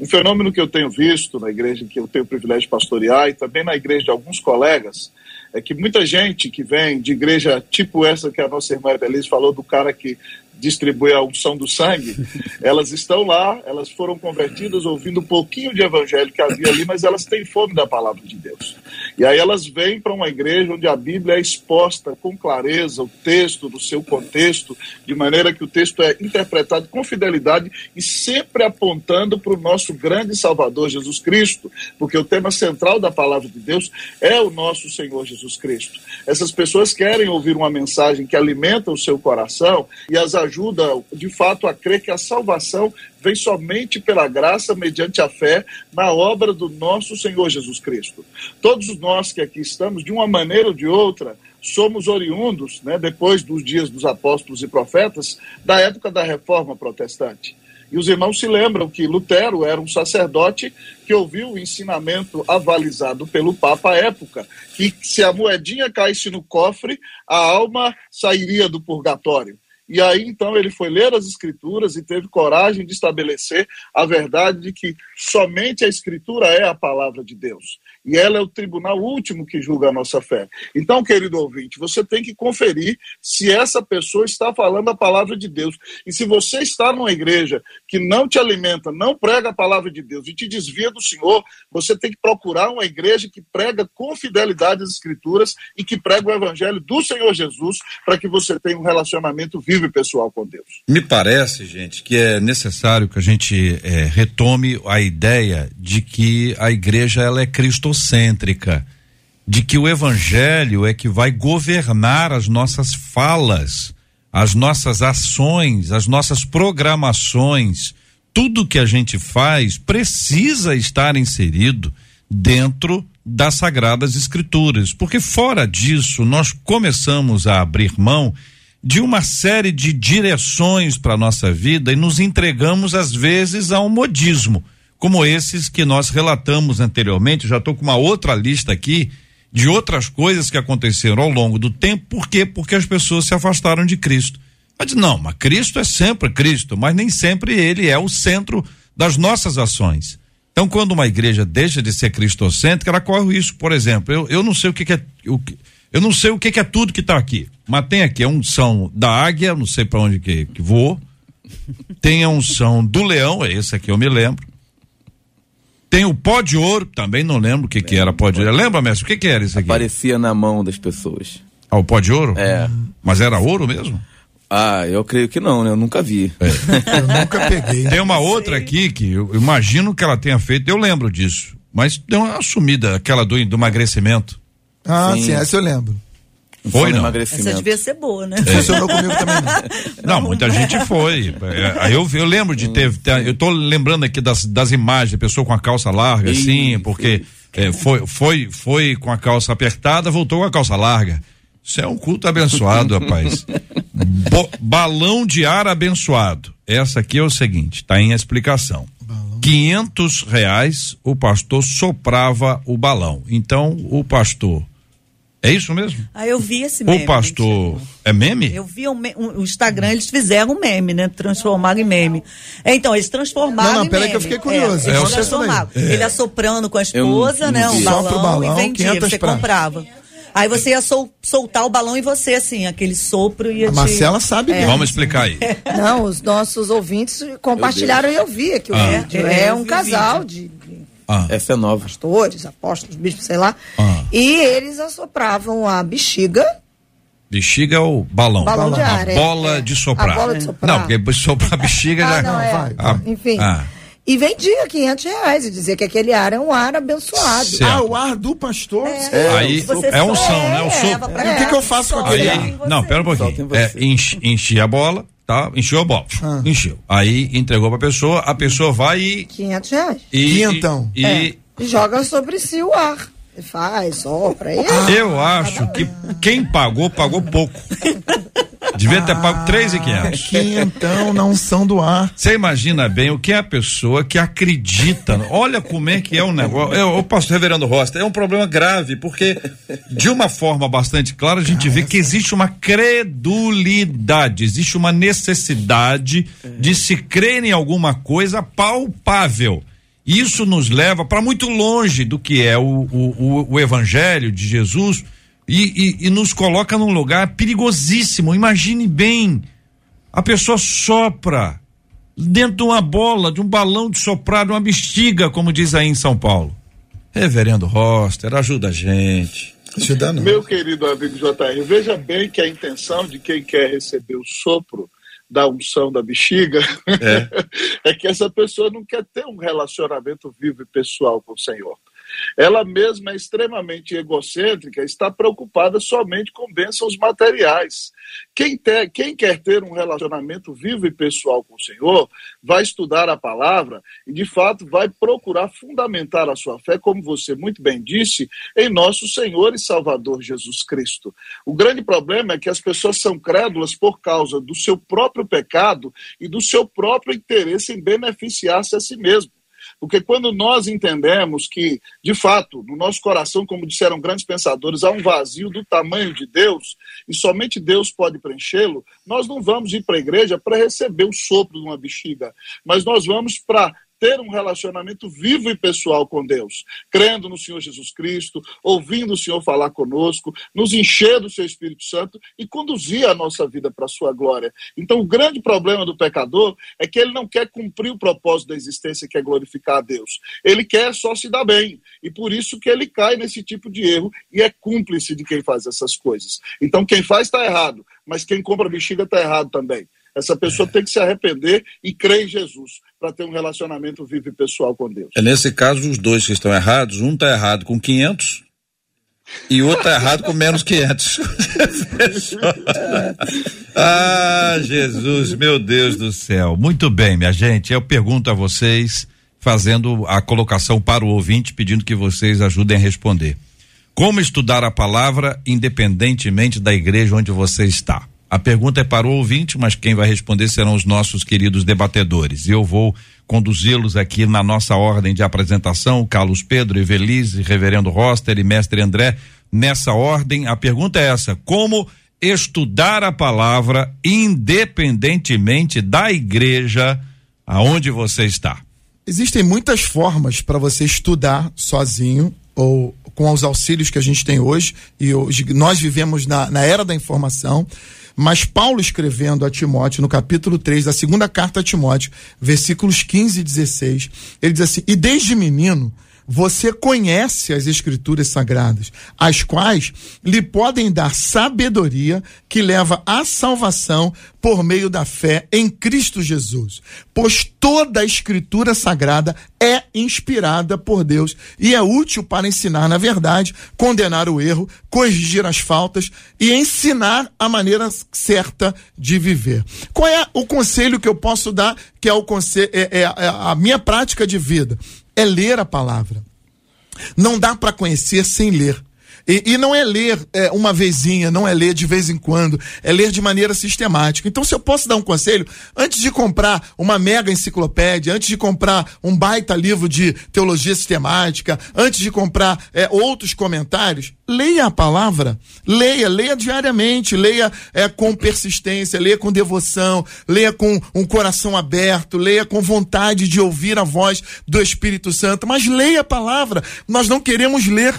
Um fenômeno que eu tenho visto na igreja que eu tenho o privilégio de pastorear e também na igreja de alguns colegas é que muita gente que vem de igreja tipo essa que a nossa irmã Evelise falou, do cara que distribui a unção do sangue, elas estão lá, elas foram convertidas ouvindo um pouquinho de evangelho que havia ali, mas elas têm fome da palavra de Deus. E aí elas vêm para uma igreja onde a Bíblia é exposta com clareza, o texto no seu contexto, de maneira que o texto é interpretado com fidelidade e sempre apontando para o nosso grande Salvador Jesus Cristo, porque o tema central da palavra de Deus é o nosso Senhor Jesus Cristo. Essas pessoas querem ouvir uma mensagem que alimenta o seu coração e as ajuda, de fato, a crer que a salvação vem somente pela graça, mediante a fé, na obra do nosso Senhor Jesus Cristo. Todos nós que aqui estamos, de uma maneira ou de outra, somos oriundos, né, depois dos dias dos apóstolos e profetas, da época da reforma protestante. E os irmãos se lembram que Lutero era um sacerdote que ouviu o ensinamento avalizado pelo Papa à época, que se a moedinha caísse no cofre, a alma sairia do purgatório. E aí, então, ele foi ler as Escrituras e teve coragem de estabelecer a verdade de que somente a Escritura é a palavra de Deus. E ela é o tribunal último que julga a nossa fé. Então, querido ouvinte, você tem que conferir se essa pessoa está falando a palavra de Deus. E se você está numa igreja que não te alimenta, não prega a palavra de Deus e te desvia do Senhor, você tem que procurar uma igreja que prega com fidelidade as Escrituras e que prega o Evangelho do Senhor Jesus para que você tenha um relacionamento vivo e pessoal com Deus. Me parece, gente, que é necessário que a gente é, retome a ideia de que a igreja ela é cristocêntrica, de que o evangelho é que vai governar as nossas falas, as nossas ações, as nossas programações. Tudo que a gente faz precisa estar inserido dentro das sagradas escrituras, porque fora disso nós começamos a abrir mão de uma série de direções para nossa vida e nos entregamos às vezes a um modismo, como esses que nós relatamos anteriormente. Já estou com uma outra lista aqui de outras coisas que aconteceram ao longo do tempo. Por quê? Porque as pessoas se afastaram de Cristo. Mas não, mas Cristo é sempre Cristo, mas nem sempre ele é o centro das nossas ações. Então, quando uma igreja deixa de ser cristocêntrica, ela corre o risco. Por exemplo, eu, eu não sei o que, que é. O que, eu não sei o que, que é tudo que está aqui, mas tem aqui a unção da águia, não sei para onde que, que voou. Tem a unção do leão, é esse aqui eu me lembro. Tem o pó de ouro, também não lembro o que, que era pó de ouro. Lembra, mestre? O que, que era isso aqui? Aparecia na mão das pessoas. Ah, o pó de ouro? É. Mas era ouro mesmo? Ah, eu creio que não, né? Eu nunca vi. É. Eu nunca peguei. Tem uma outra aqui que eu imagino que ela tenha feito, eu lembro disso. Mas deu uma sumida, aquela do, do emagrecimento. Ah, sim. sim, essa eu lembro. Foi, não? Essa devia ser boa, né? Funcionou comigo também não. Não, muita gente foi. Aí eu, eu lembro de ter, ter, eu tô lembrando aqui das, das imagens, pessoa com a calça larga, assim, porque é, foi, foi, foi com a calça apertada, voltou com a calça larga. Isso é um culto abençoado, rapaz. Bo, balão de ar abençoado. Essa aqui é o seguinte, tá em explicação. Quinhentos reais o pastor soprava o balão. Então o pastor é isso mesmo? Ah, eu vi esse meme. O pastor. É meme? Eu vi o, me... o Instagram, eles fizeram um meme, né? Transformaram em meme. É, então, eles transformaram. Não, não, em peraí que eu fiquei curioso. É, É, eles eu transformaram. sei Ele assoprando com a esposa, Eu né? não Um balão, balão, e vendia, 500 você pratos. comprava. Aí você ia sol- soltar o balão e você, assim, aquele sopro ia A te... Marcela sabe É. Vamos explicar aí. Não, os nossos ouvintes compartilharam e eu vi aqui o Ah. vídeo. É, É, eu um casal de Ah, Essa é nova. pastores, apóstolos, bispos, sei lá. Ah. E eles assopravam a bexiga. bexiga é o balão. Balão de ar, A é, bola é. de soprar. A bola de soprar. Não, porque depois soprar a bexiga já. Ah, não, é. vai. Ah, Enfim. ah. E vendia 500 reais e dizia que aquele ar é um ar abençoado. Certo. Ah, o ar do pastor. Aí Você é só unção, né? O sopro. E o que, que eu faço com aquele Aí, ar? não, pera um pouquinho. É, enche, enchi a bola, tá? Encheu a bola. Ah. Encheu. Aí entregou pra pessoa, a pessoa vai e. 500 reais. e Quinhentão. E, É. E joga sobre si o ar. Faz, sopra. E eu acho que quem pagou, pagou pouco. Devia ter pago três e quinhentos. Quinhentão na unção do ar. Você imagina bem o que é a pessoa que acredita. Olha como é que é o negócio. Eu, eu posso, reverendo Rosta, é um problema grave, porque de uma forma bastante clara a gente vê que existe uma credulidade, existe uma necessidade de se crer em alguma coisa palpável. Isso nos leva para muito longe do que é o, o, o- o evangelho de Jesus e, e- e nos coloca num lugar perigosíssimo. Imagine bem, a pessoa sopra dentro de uma bola, de um balão de soprar, de uma bexiga, como diz aí em São Paulo. Reverendo Roster, ajuda a gente. Ajuda não. Meu querido amigo JR, veja bem que a intenção de quem quer receber o sopro da unção da bexiga é. que essa pessoa não quer ter um relacionamento vivo e pessoal com o Senhor. Ela mesma é extremamente egocêntrica, está preocupada somente com bênçãos materiais. Quem, ter, quem quer ter um relacionamento vivo e pessoal com o Senhor, vai estudar a palavra e, de fato, vai procurar fundamentar a sua fé, como você muito bem disse, em nosso Senhor e Salvador Jesus Cristo. O grande problema é que as pessoas são crédulas por causa do seu próprio pecado e do seu próprio interesse em beneficiar-se a si mesmo. Porque quando nós entendemos que, de fato, no nosso coração, como disseram grandes pensadores, há um vazio do tamanho de Deus e somente Deus pode preenchê-lo, nós não vamos ir para a igreja para receber o sopro de uma bexiga, mas nós vamos para ter um relacionamento vivo e pessoal com Deus, crendo no Senhor Jesus Cristo, ouvindo o Senhor falar conosco, nos encher do seu Espírito Santo e conduzir a nossa vida para a sua glória. Então, o grande problema do pecador é que ele não quer cumprir o propósito da existência, que é glorificar a Deus. Ele quer só se dar bem. E por isso que ele cai nesse tipo de erro e é cúmplice de quem faz essas coisas. Então, quem faz está errado, mas quem compra bexiga está errado também. Essa pessoa tem que se arrepender e crer em Jesus para ter um relacionamento vivo e pessoal com Deus. É nesse caso, os dois que estão errados, um está errado com 500 e o outro está errado com menos 500. Ah, Jesus, meu Deus do céu. Muito bem, minha gente. Eu pergunto a vocês, fazendo a colocação para o ouvinte, pedindo que vocês ajudem a responder. Como estudar a palavra independentemente da igreja onde você está? A pergunta é para o ouvinte, mas quem vai responder serão os nossos queridos debatedores. Eu vou conduzi-los aqui na nossa ordem de apresentação, Carlos Pedro, Evelise, Reverendo Roster e Mestre André. Nessa ordem, a pergunta é essa: como estudar a palavra independentemente da igreja aonde você está? Existem muitas formas para você estudar sozinho ou com os auxílios que a gente tem hoje, e hoje nós vivemos na, na era da informação, mas Paulo escrevendo a Timóteo, no capítulo 3 da segunda carta a Timóteo, versículos 15 e 16, ele diz assim: E desde menino você conhece as escrituras sagradas, as quais lhe podem dar sabedoria que leva à salvação por meio da fé em Cristo Jesus. Pois toda a escritura sagrada é inspirada por Deus e é útil para ensinar na verdade, condenar o erro, corrigir as faltas e ensinar a maneira certa de viver. Qual é o conselho que eu posso dar, que é, o conselho, é, é a minha prática de vida? É ler a palavra. Não dá para conhecer sem ler. E, e, não é ler é, uma vezinha, não é ler de vez em quando, é ler de maneira sistemática. Então, se eu posso dar um conselho, antes de comprar uma mega enciclopédia, antes de comprar um baita livro de teologia sistemática, antes de comprar é, outros comentários, leia a palavra, leia, leia diariamente, leia é, com persistência, leia com devoção, leia com um coração aberto, leia com vontade de ouvir a voz do Espírito Santo, mas leia a palavra. Nós não queremos ler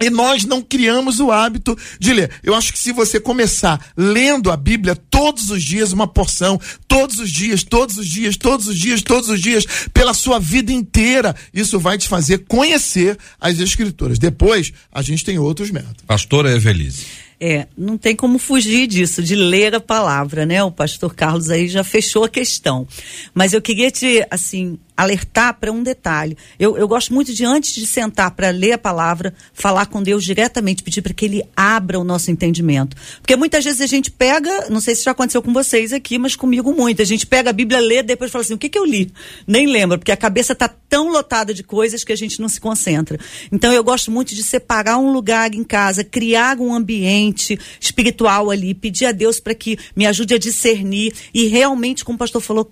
E nós não criamos o hábito de ler. Eu acho que se você começar lendo a Bíblia todos os dias, uma porção, todos os dias, todos os dias, todos os dias, todos os dias, pela sua vida inteira, isso vai te fazer conhecer as Escrituras. Depois, a gente tem outros métodos. Pastora Evelise. É, não tem como fugir disso, de ler a palavra, né? O pastor Carlos aí já fechou a questão. Mas eu queria te, assim, alertar para um detalhe. Eu, eu gosto muito de, antes de sentar para ler a palavra, falar com Deus diretamente, pedir para que Ele abra o nosso entendimento. Porque muitas vezes a gente pega, não sei se já aconteceu com vocês aqui, mas comigo muito. A gente pega a Bíblia, lê, depois fala assim: o que, que eu li? Nem lembra, porque a cabeça está tão lotada de coisas que a gente não se concentra. Então eu gosto muito de separar um lugar em casa, criar um ambiente espiritual ali, pedir a Deus para que me ajude a discernir e realmente, como o pastor falou,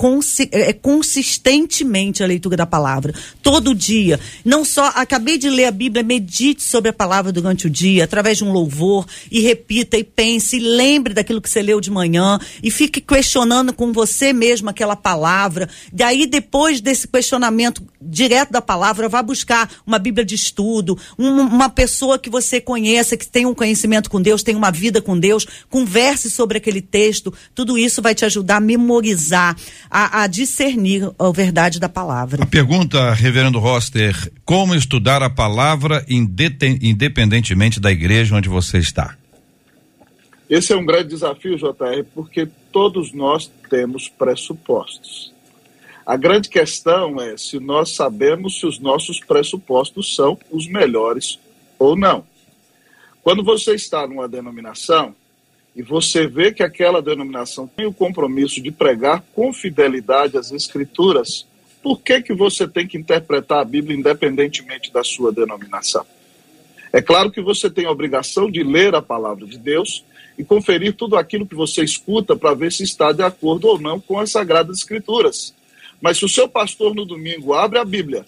consi é, consistentemente a leitura da palavra, todo dia. Não só, acabei de ler a Bíblia, medite sobre a palavra durante o dia, através de um louvor, e repita e pense, e lembre daquilo que você leu de manhã, e fique questionando com você mesmo aquela palavra. Daí, depois desse questionamento direto da palavra, vá buscar uma Bíblia de estudo, um, uma pessoa que você conheça, que tem um conhecimento com Deus, tem uma vida com Deus, converse sobre aquele texto, tudo isso vai te ajudar a memorizar a, a discernir a verdade da palavra. A pergunta, reverendo Roster, como estudar a palavra independentemente da igreja onde você está? Esse é um grande desafio, JR, porque todos nós temos pressupostos. A grande questão é se nós sabemos se os nossos pressupostos são os melhores ou não. Quando você está numa denominação, e você vê que aquela denominação tem o compromisso de pregar com fidelidade as escrituras, por que, que você tem que interpretar a Bíblia independentemente da sua denominação? É claro que você tem a obrigação de ler a palavra de Deus e conferir tudo aquilo que você escuta para ver se está de acordo ou não com as Sagradas Escrituras. Mas se o seu pastor no domingo abre a Bíblia,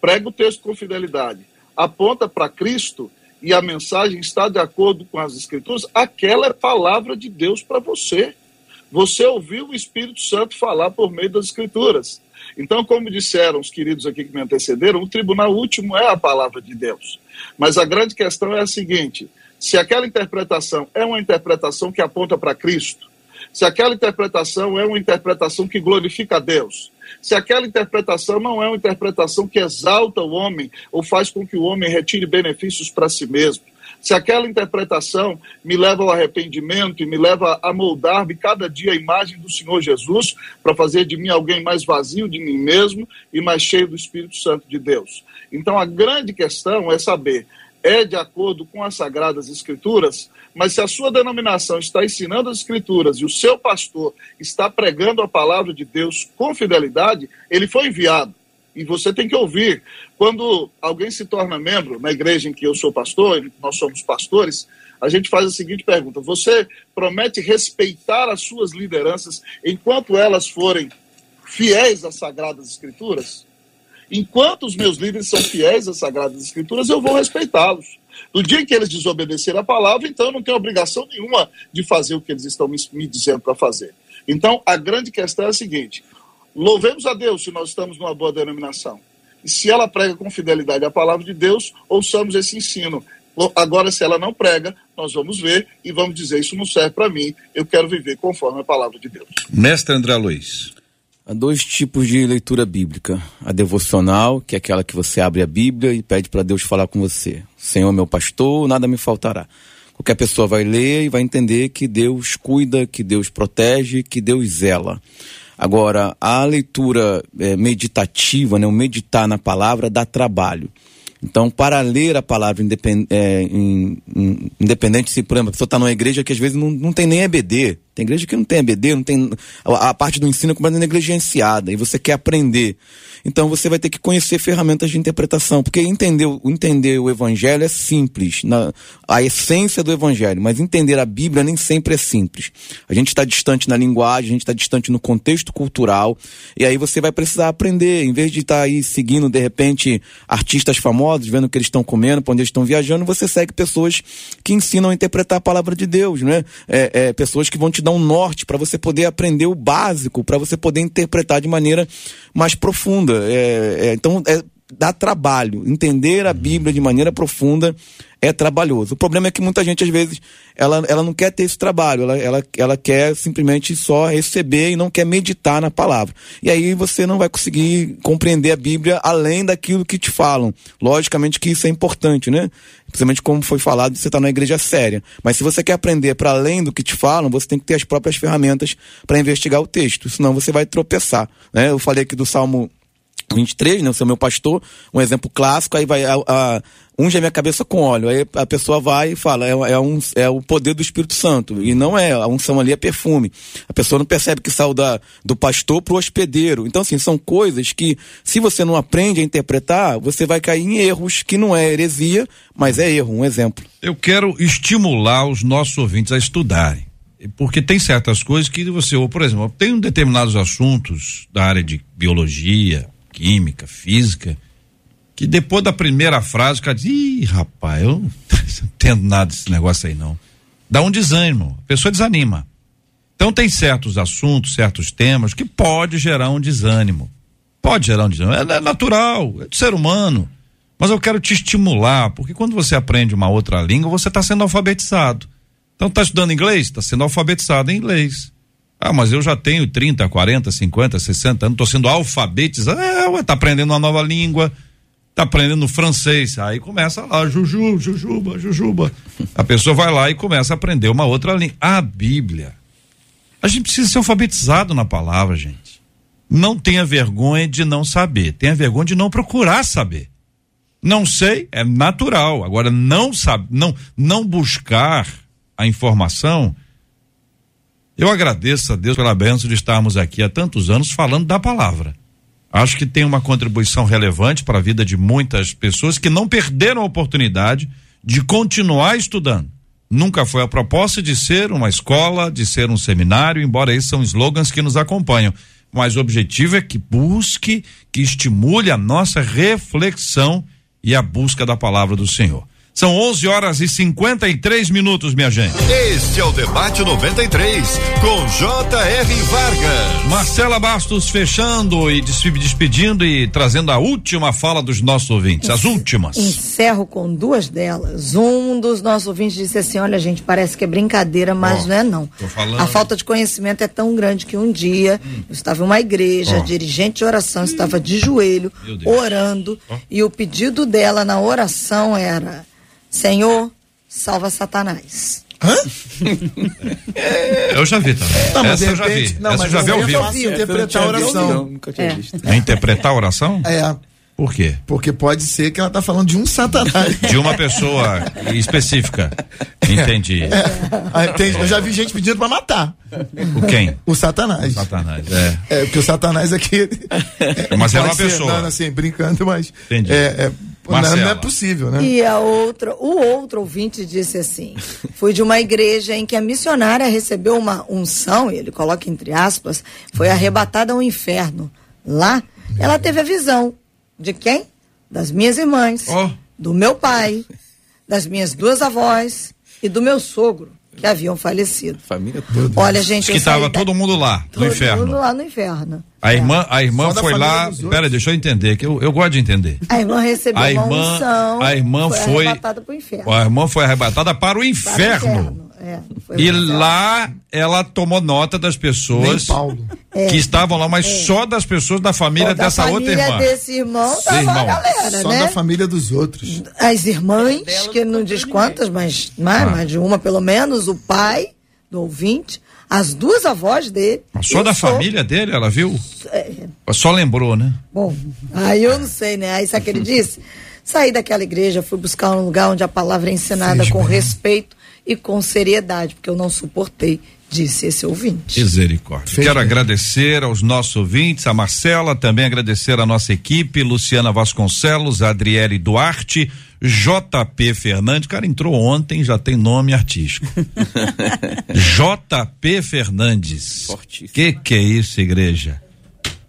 prega o texto com fidelidade, aponta para Cristo e a mensagem está de acordo com as Escrituras, aquela é palavra de Deus para você. Você ouviu o Espírito Santo falar por meio das Escrituras. Então, como disseram os queridos aqui que me antecederam, o tribunal último é a palavra de Deus. Mas a grande questão é a seguinte: se aquela interpretação é uma interpretação que aponta para Cristo, se aquela interpretação é uma interpretação que glorifica a Deus, se aquela interpretação não é uma interpretação que exalta o homem ou faz com que o homem retire benefícios para si mesmo, se aquela interpretação me leva ao arrependimento e me leva a moldar-me cada dia a imagem do Senhor Jesus, para fazer de mim alguém mais vazio de mim mesmo e mais cheio do Espírito Santo de Deus. Então a grande questão é saber é de acordo com as Sagradas Escrituras, mas se a sua denominação está ensinando as Escrituras e o seu pastor está pregando a palavra de Deus com fidelidade, ele foi enviado. E você tem que ouvir. Quando alguém se torna membro na igreja em que eu sou pastor, nós somos pastores, a gente faz a seguinte pergunta: Você promete respeitar as suas lideranças enquanto elas forem fiéis às Sagradas Escrituras? Enquanto os meus líderes são fiéis às Sagradas Escrituras, eu vou respeitá-los. No dia em que eles desobedeceram a palavra, então eu não tenho obrigação nenhuma de fazer o que eles estão me, me dizendo para fazer. Então, a grande questão é a seguinte: louvemos a Deus se nós estamos numa boa denominação. E se ela prega com fidelidade a palavra de Deus, ouçamos esse ensino. Agora, se ela não prega, nós vamos ver e vamos dizer: Isso não serve para mim, eu quero viver conforme a palavra de Deus. Mestre André Luiz. Há dois tipos de leitura bíblica: a devocional, que é aquela que você abre a Bíblia e pede para Deus falar com você. Senhor, meu pastor, nada me faltará. Qualquer pessoa vai ler e vai entender que Deus cuida, que Deus protege, que Deus zela. Agora, a leitura é, meditativa, né, o meditar na palavra, dá trabalho. Então, para ler a palavra independ, é, in, in, independente, se, por exemplo, a pessoa está numa igreja que às vezes não, não tem nem EBD, tem igreja que não tem EBD, não tem. A, a parte do ensino é completamente negligenciada e você quer aprender. Então você vai ter que conhecer ferramentas de interpretação, porque entender, entender o evangelho é simples, na, a essência do evangelho, mas entender a Bíblia nem sempre é simples. A gente está distante na linguagem, a gente está distante no contexto cultural, e aí você vai precisar aprender, em vez de estar tá aí seguindo, de repente, artistas famosos, vendo o que eles estão comendo, para onde eles estão viajando, você segue pessoas que ensinam a interpretar a palavra de Deus, né? É, é, pessoas que vão te dar um norte para você poder aprender o básico, para você poder interpretar de maneira mais profunda. É, é, então, é dá trabalho. Entender a Bíblia de maneira profunda é trabalhoso. O problema é que muita gente, às vezes, ela, ela não quer ter esse trabalho, ela, ela, ela quer simplesmente só receber e não quer meditar na palavra. E aí você não vai conseguir compreender a Bíblia além daquilo que te falam. Logicamente que isso é importante, né? Principalmente como foi falado, você está na igreja séria. Mas se você quer aprender para além do que te falam, você tem que ter as próprias ferramentas para investigar o texto, senão você vai tropeçar. Né? Eu falei aqui do Salmo 23, né? O seu meu pastor, um exemplo clássico, aí vai a, a, unge a minha cabeça com óleo. Aí a pessoa vai e fala, é, é, um, é o poder do Espírito Santo. E não é, a unção ali é perfume. A pessoa não percebe que saiu da, do pastor pro hospedeiro. Então, assim, são coisas que, se você não aprende a interpretar, você vai cair em erros que não é heresia, mas é erro, um exemplo. Eu quero estimular os nossos ouvintes a estudarem. Porque tem certas coisas que você, ou, por exemplo, tem determinados assuntos da área de biologia, química, física, que depois da primeira frase o cara diz, ih, rapaz, eu não entendo nada desse negócio aí não. Dá um desânimo, a pessoa desanima. Então tem certos assuntos, certos temas que pode gerar um desânimo. Pode gerar um desânimo, é, é natural, é do ser humano. Mas eu quero te estimular, porque quando você aprende uma outra língua, você está sendo alfabetizado. Então está estudando inglês? Está sendo alfabetizado em inglês. Ah, mas eu já tenho 30, 40, 50, 60 anos, estou sendo alfabetizado. É, ué, tá aprendendo uma nova língua, tá aprendendo francês. Aí começa lá, juju, jujuba, jujuba. A pessoa vai lá e começa a aprender uma outra língua. A Bíblia. A gente precisa ser alfabetizado na palavra, gente. Não tenha vergonha de não saber, tenha vergonha de não procurar saber. Não sei, é natural. Agora, não sabe, não, não buscar a informação eu agradeço a Deus pela benção de estarmos aqui há tantos anos falando da palavra. Acho que tem uma contribuição relevante para a vida de muitas pessoas que não perderam a oportunidade de continuar estudando. Nunca foi a proposta de ser uma escola, de ser um seminário, embora esses são slogans que nos acompanham. Mas o objetivo é que busque, que estimule a nossa reflexão e a busca da palavra do Senhor. São 11 horas e 53 minutos, minha gente. Este é o Debate 93, com J.R. Vargas. Marcela Bastos fechando e despedindo e trazendo a última fala dos nossos ouvintes, as últimas. Encerro com duas delas. Um dos nossos ouvintes disse assim: Olha, gente, parece que é brincadeira, mas Ó, não é não. tô falando. A falta de conhecimento é tão grande que um dia eu estava em uma igreja, Ó. dirigente de oração, estava de joelho, orando, e o pedido dela na oração era: Senhor, salva Satanás. Eu já vi também. Não, mas Essa de eu já vi. não, Essa eu mas já vi ao já vivo. vi. interpretar a oração. Não, nunca tinha É. visto. É interpretar a oração? É, Por quê? porque pode ser que ela tá falando de um satanás. De uma pessoa específica. Entendi. Aí tem- eu já vi gente pedindo pra matar O quem? o satanás. Satanás. É. É, porque o satanás aqui. Mas era pode uma ser, pessoa. Não, assim, brincando, mas. Entendi. É, é, não, Marcela. não é possível, né? E a outra, o outro ouvinte disse assim: foi de uma igreja em que a missionária recebeu uma unção, e ele coloca entre aspas, foi arrebatada ao inferno. Lá, ela teve a visão de quem? Das minhas irmãs, Ó. do meu pai, das minhas duas avós e do meu sogro, que haviam falecido. Família toda. Olha, gente, Diz que estava da- todo mundo lá, no todo inferno. mundo lá no inferno. A irmã, a irmã Só foi lá. dos outros. Pera, deixa eu entender, que eu, eu gosto de entender. A irmã recebeu A uma irmã- unção. a irmã foi- arrebatada pro inferno. A irmã foi arrebatada para o Para o inferno. É, foi E lá ela tomou nota das pessoas Paulo. que estavam lá, mas só das pessoas da família da dessa outra família irmã. desse irmão tava irmão. a galera, Só né? da família dos outros. As irmãs, que não diz quantas, mas mais, Ah. mais de uma pelo menos, o pai do ouvinte, as duas avós dele. Só da sogro. família dele, ela viu? É, Só lembrou, né? bom, aí eu não sei, né? Aí sabe o que ele disse? Saí daquela igreja, fui buscar um lugar onde a palavra é ensinada Fez com bem. respeito e com seriedade, porque eu não suportei, disse esse ouvinte. Misericórdia. Fez Quero bem. agradecer aos nossos ouvintes, a Marcela, também agradecer a nossa equipe, Luciana Vasconcelos, Adriele Duarte, JP Fernandes. Cara, entrou ontem, já tem nome artístico. JP Fernandes. Fortíssimo. Que que é isso, igreja?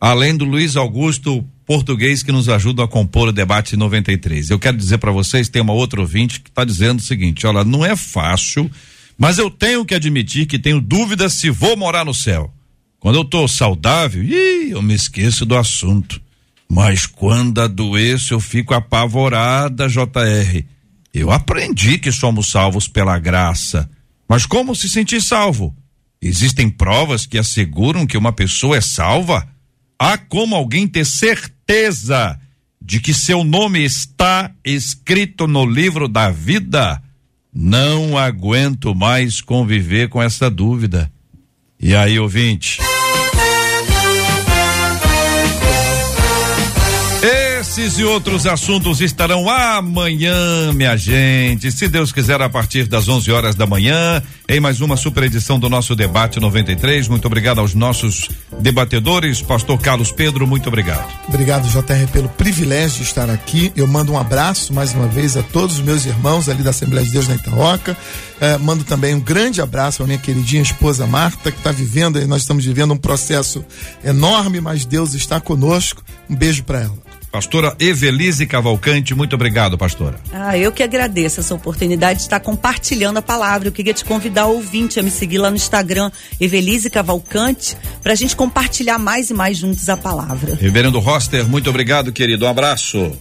Além do Luiz Augusto português que nos ajuda a compor o debate 93. Eu quero dizer para vocês, tem uma outra ouvinte que está dizendo o seguinte: olha, não é fácil, mas eu tenho que admitir que tenho dúvidas se vou morar no céu. Quando eu tô saudável, ih, eu me esqueço do assunto. Mas quando adoeço, eu fico apavorada, JR. Eu aprendi que somos salvos pela graça. Mas como se sentir salvo? Existem provas que asseguram que uma pessoa é salva? Há como alguém ter certeza de que seu nome está escrito no livro da vida? Não aguento mais conviver com essa dúvida. E aí, ouvinte? Esses e outros assuntos estarão amanhã, minha gente. Se Deus quiser, a partir das 11 horas da manhã, em mais uma super edição do nosso Debate 93. Muito obrigado aos nossos debatedores. Pastor Carlos Pedro, muito obrigado. Obrigado, JR, pelo privilégio de estar aqui. Eu mando um abraço mais uma vez a todos os meus irmãos ali da Assembleia de Deus na Itaoca. Eh, mando também um grande abraço à minha queridinha esposa Marta, que está vivendo, nós estamos vivendo um processo enorme, mas Deus está conosco. Um beijo para ela. Pastora Evelise Cavalcante, muito obrigado, pastora. Ah, eu que agradeço essa oportunidade de estar compartilhando a palavra. Eu queria te convidar, ouvinte, a me seguir lá no Instagram, Evelise Cavalcante, para a gente compartilhar mais e mais juntos a palavra. Reverendo Roster, muito obrigado, querido. Um abraço.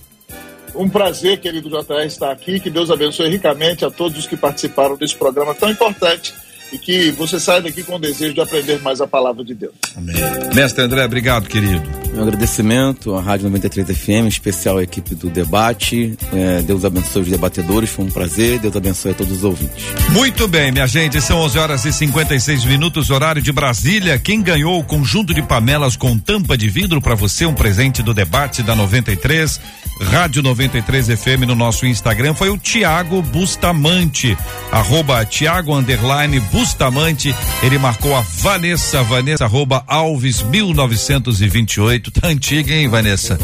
Um prazer, querido JR, estar aqui. Que Deus abençoe ricamente a todos os que participaram desse programa tão importante e que você saia daqui com o desejo de aprender mais a palavra de Deus. Amém. Mestre André, obrigado, querido. Meu agradecimento à Rádio 93 FM, especial à equipe do debate. É, Deus abençoe os debatedores, foi um prazer. Deus abençoe a todos os ouvintes. Muito bem, minha gente, são 11 horas e 56 minutos, horário de Brasília. Quem ganhou o conjunto de panelas com tampa de vidro para você, um presente do debate da 93, Rádio 93 FM no nosso Instagram foi o Tiago Bustamante, arroba Tiago underline Bustamante. Ele marcou a Vanessa, Vanessa arroba Alves 1928. Tá antiga, hein, Vanessa?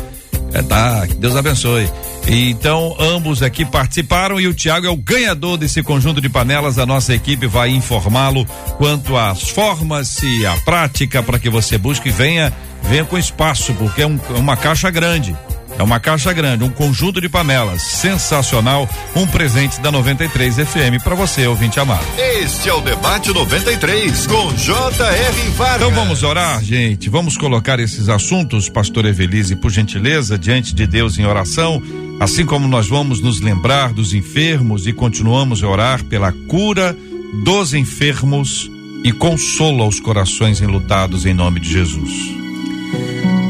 É, tá, que Deus abençoe. Então, ambos aqui participaram e o Tiago é o ganhador desse conjunto de panelas. A nossa equipe vai informá-lo quanto às formas e a prática para que você busque e venha, venha com espaço, porque é um- uma caixa grande. É uma caixa grande, um conjunto de panelas. Sensacional. Um presente da 93 FM para você, ouvinte amado. Este é o Debate 93, com J.R. Vargas. Então vamos orar, gente. Vamos colocar esses assuntos, pastor Evelise, por gentileza, diante de Deus em oração, assim como nós vamos nos lembrar dos enfermos e continuamos a orar pela cura dos enfermos e consola os corações enlutados em nome de Jesus.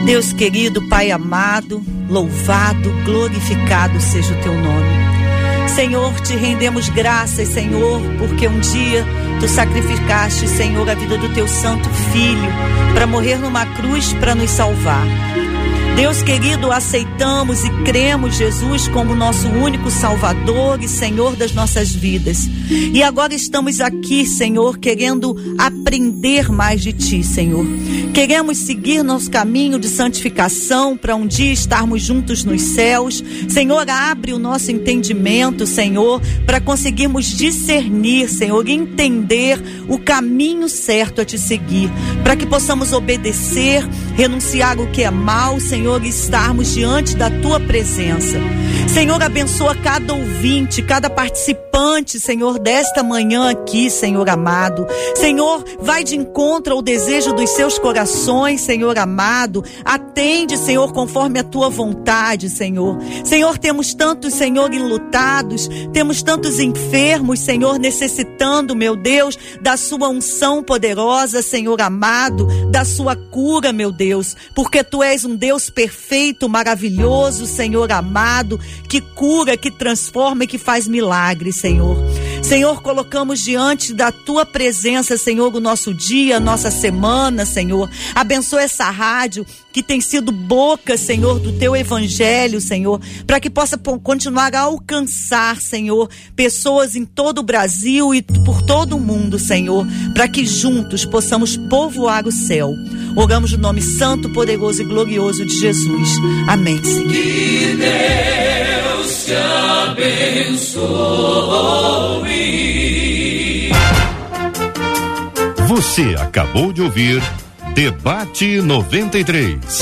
Deus querido, Pai amado, louvado, glorificado seja o teu nome. Senhor, te rendemos graças, Senhor, porque um dia tu sacrificaste, Senhor, a vida do teu santo filho para morrer numa cruz para nos salvar. Deus querido, aceitamos e cremos Jesus como nosso único Salvador e Senhor das nossas vidas. E agora estamos aqui, Senhor, querendo aprender mais de Ti, Senhor. Queremos seguir nosso caminho de santificação para um dia estarmos juntos nos céus. Senhor, abre o nosso entendimento, Senhor, para conseguirmos discernir, Senhor, e entender o caminho certo a Te seguir, para que possamos obedecer, renunciar o que é mal, Senhor, e estarmos diante da Tua presença. Senhor, abençoa cada ouvinte, cada participante, Senhor, desta manhã aqui, Senhor amado. Senhor, vai de encontro ao desejo dos seus corações, Senhor amado. Atende, Senhor, conforme a tua vontade, Senhor. Senhor, temos tantos, Senhor, enlutados, temos tantos enfermos, Senhor, necessitando, meu Deus, da sua unção poderosa, Senhor amado, da sua cura, meu Deus, porque tu és um Deus perfeito, maravilhoso, Senhor amado, que cura, que transforma e que faz milagres, Senhor. Senhor, colocamos diante da tua presença, Senhor, o nosso dia, a nossa semana, Senhor. Abençoa essa rádio que tem sido boca, Senhor, do teu evangelho, Senhor, para que possa po- continuar a alcançar, Senhor, pessoas em todo o Brasil e por todo o mundo, Senhor, para que juntos possamos povoar o céu. Oramos no nome santo, poderoso e glorioso de Jesus. Amém, Senhor. Deus te abençoe. Você acabou de ouvir Debate 93.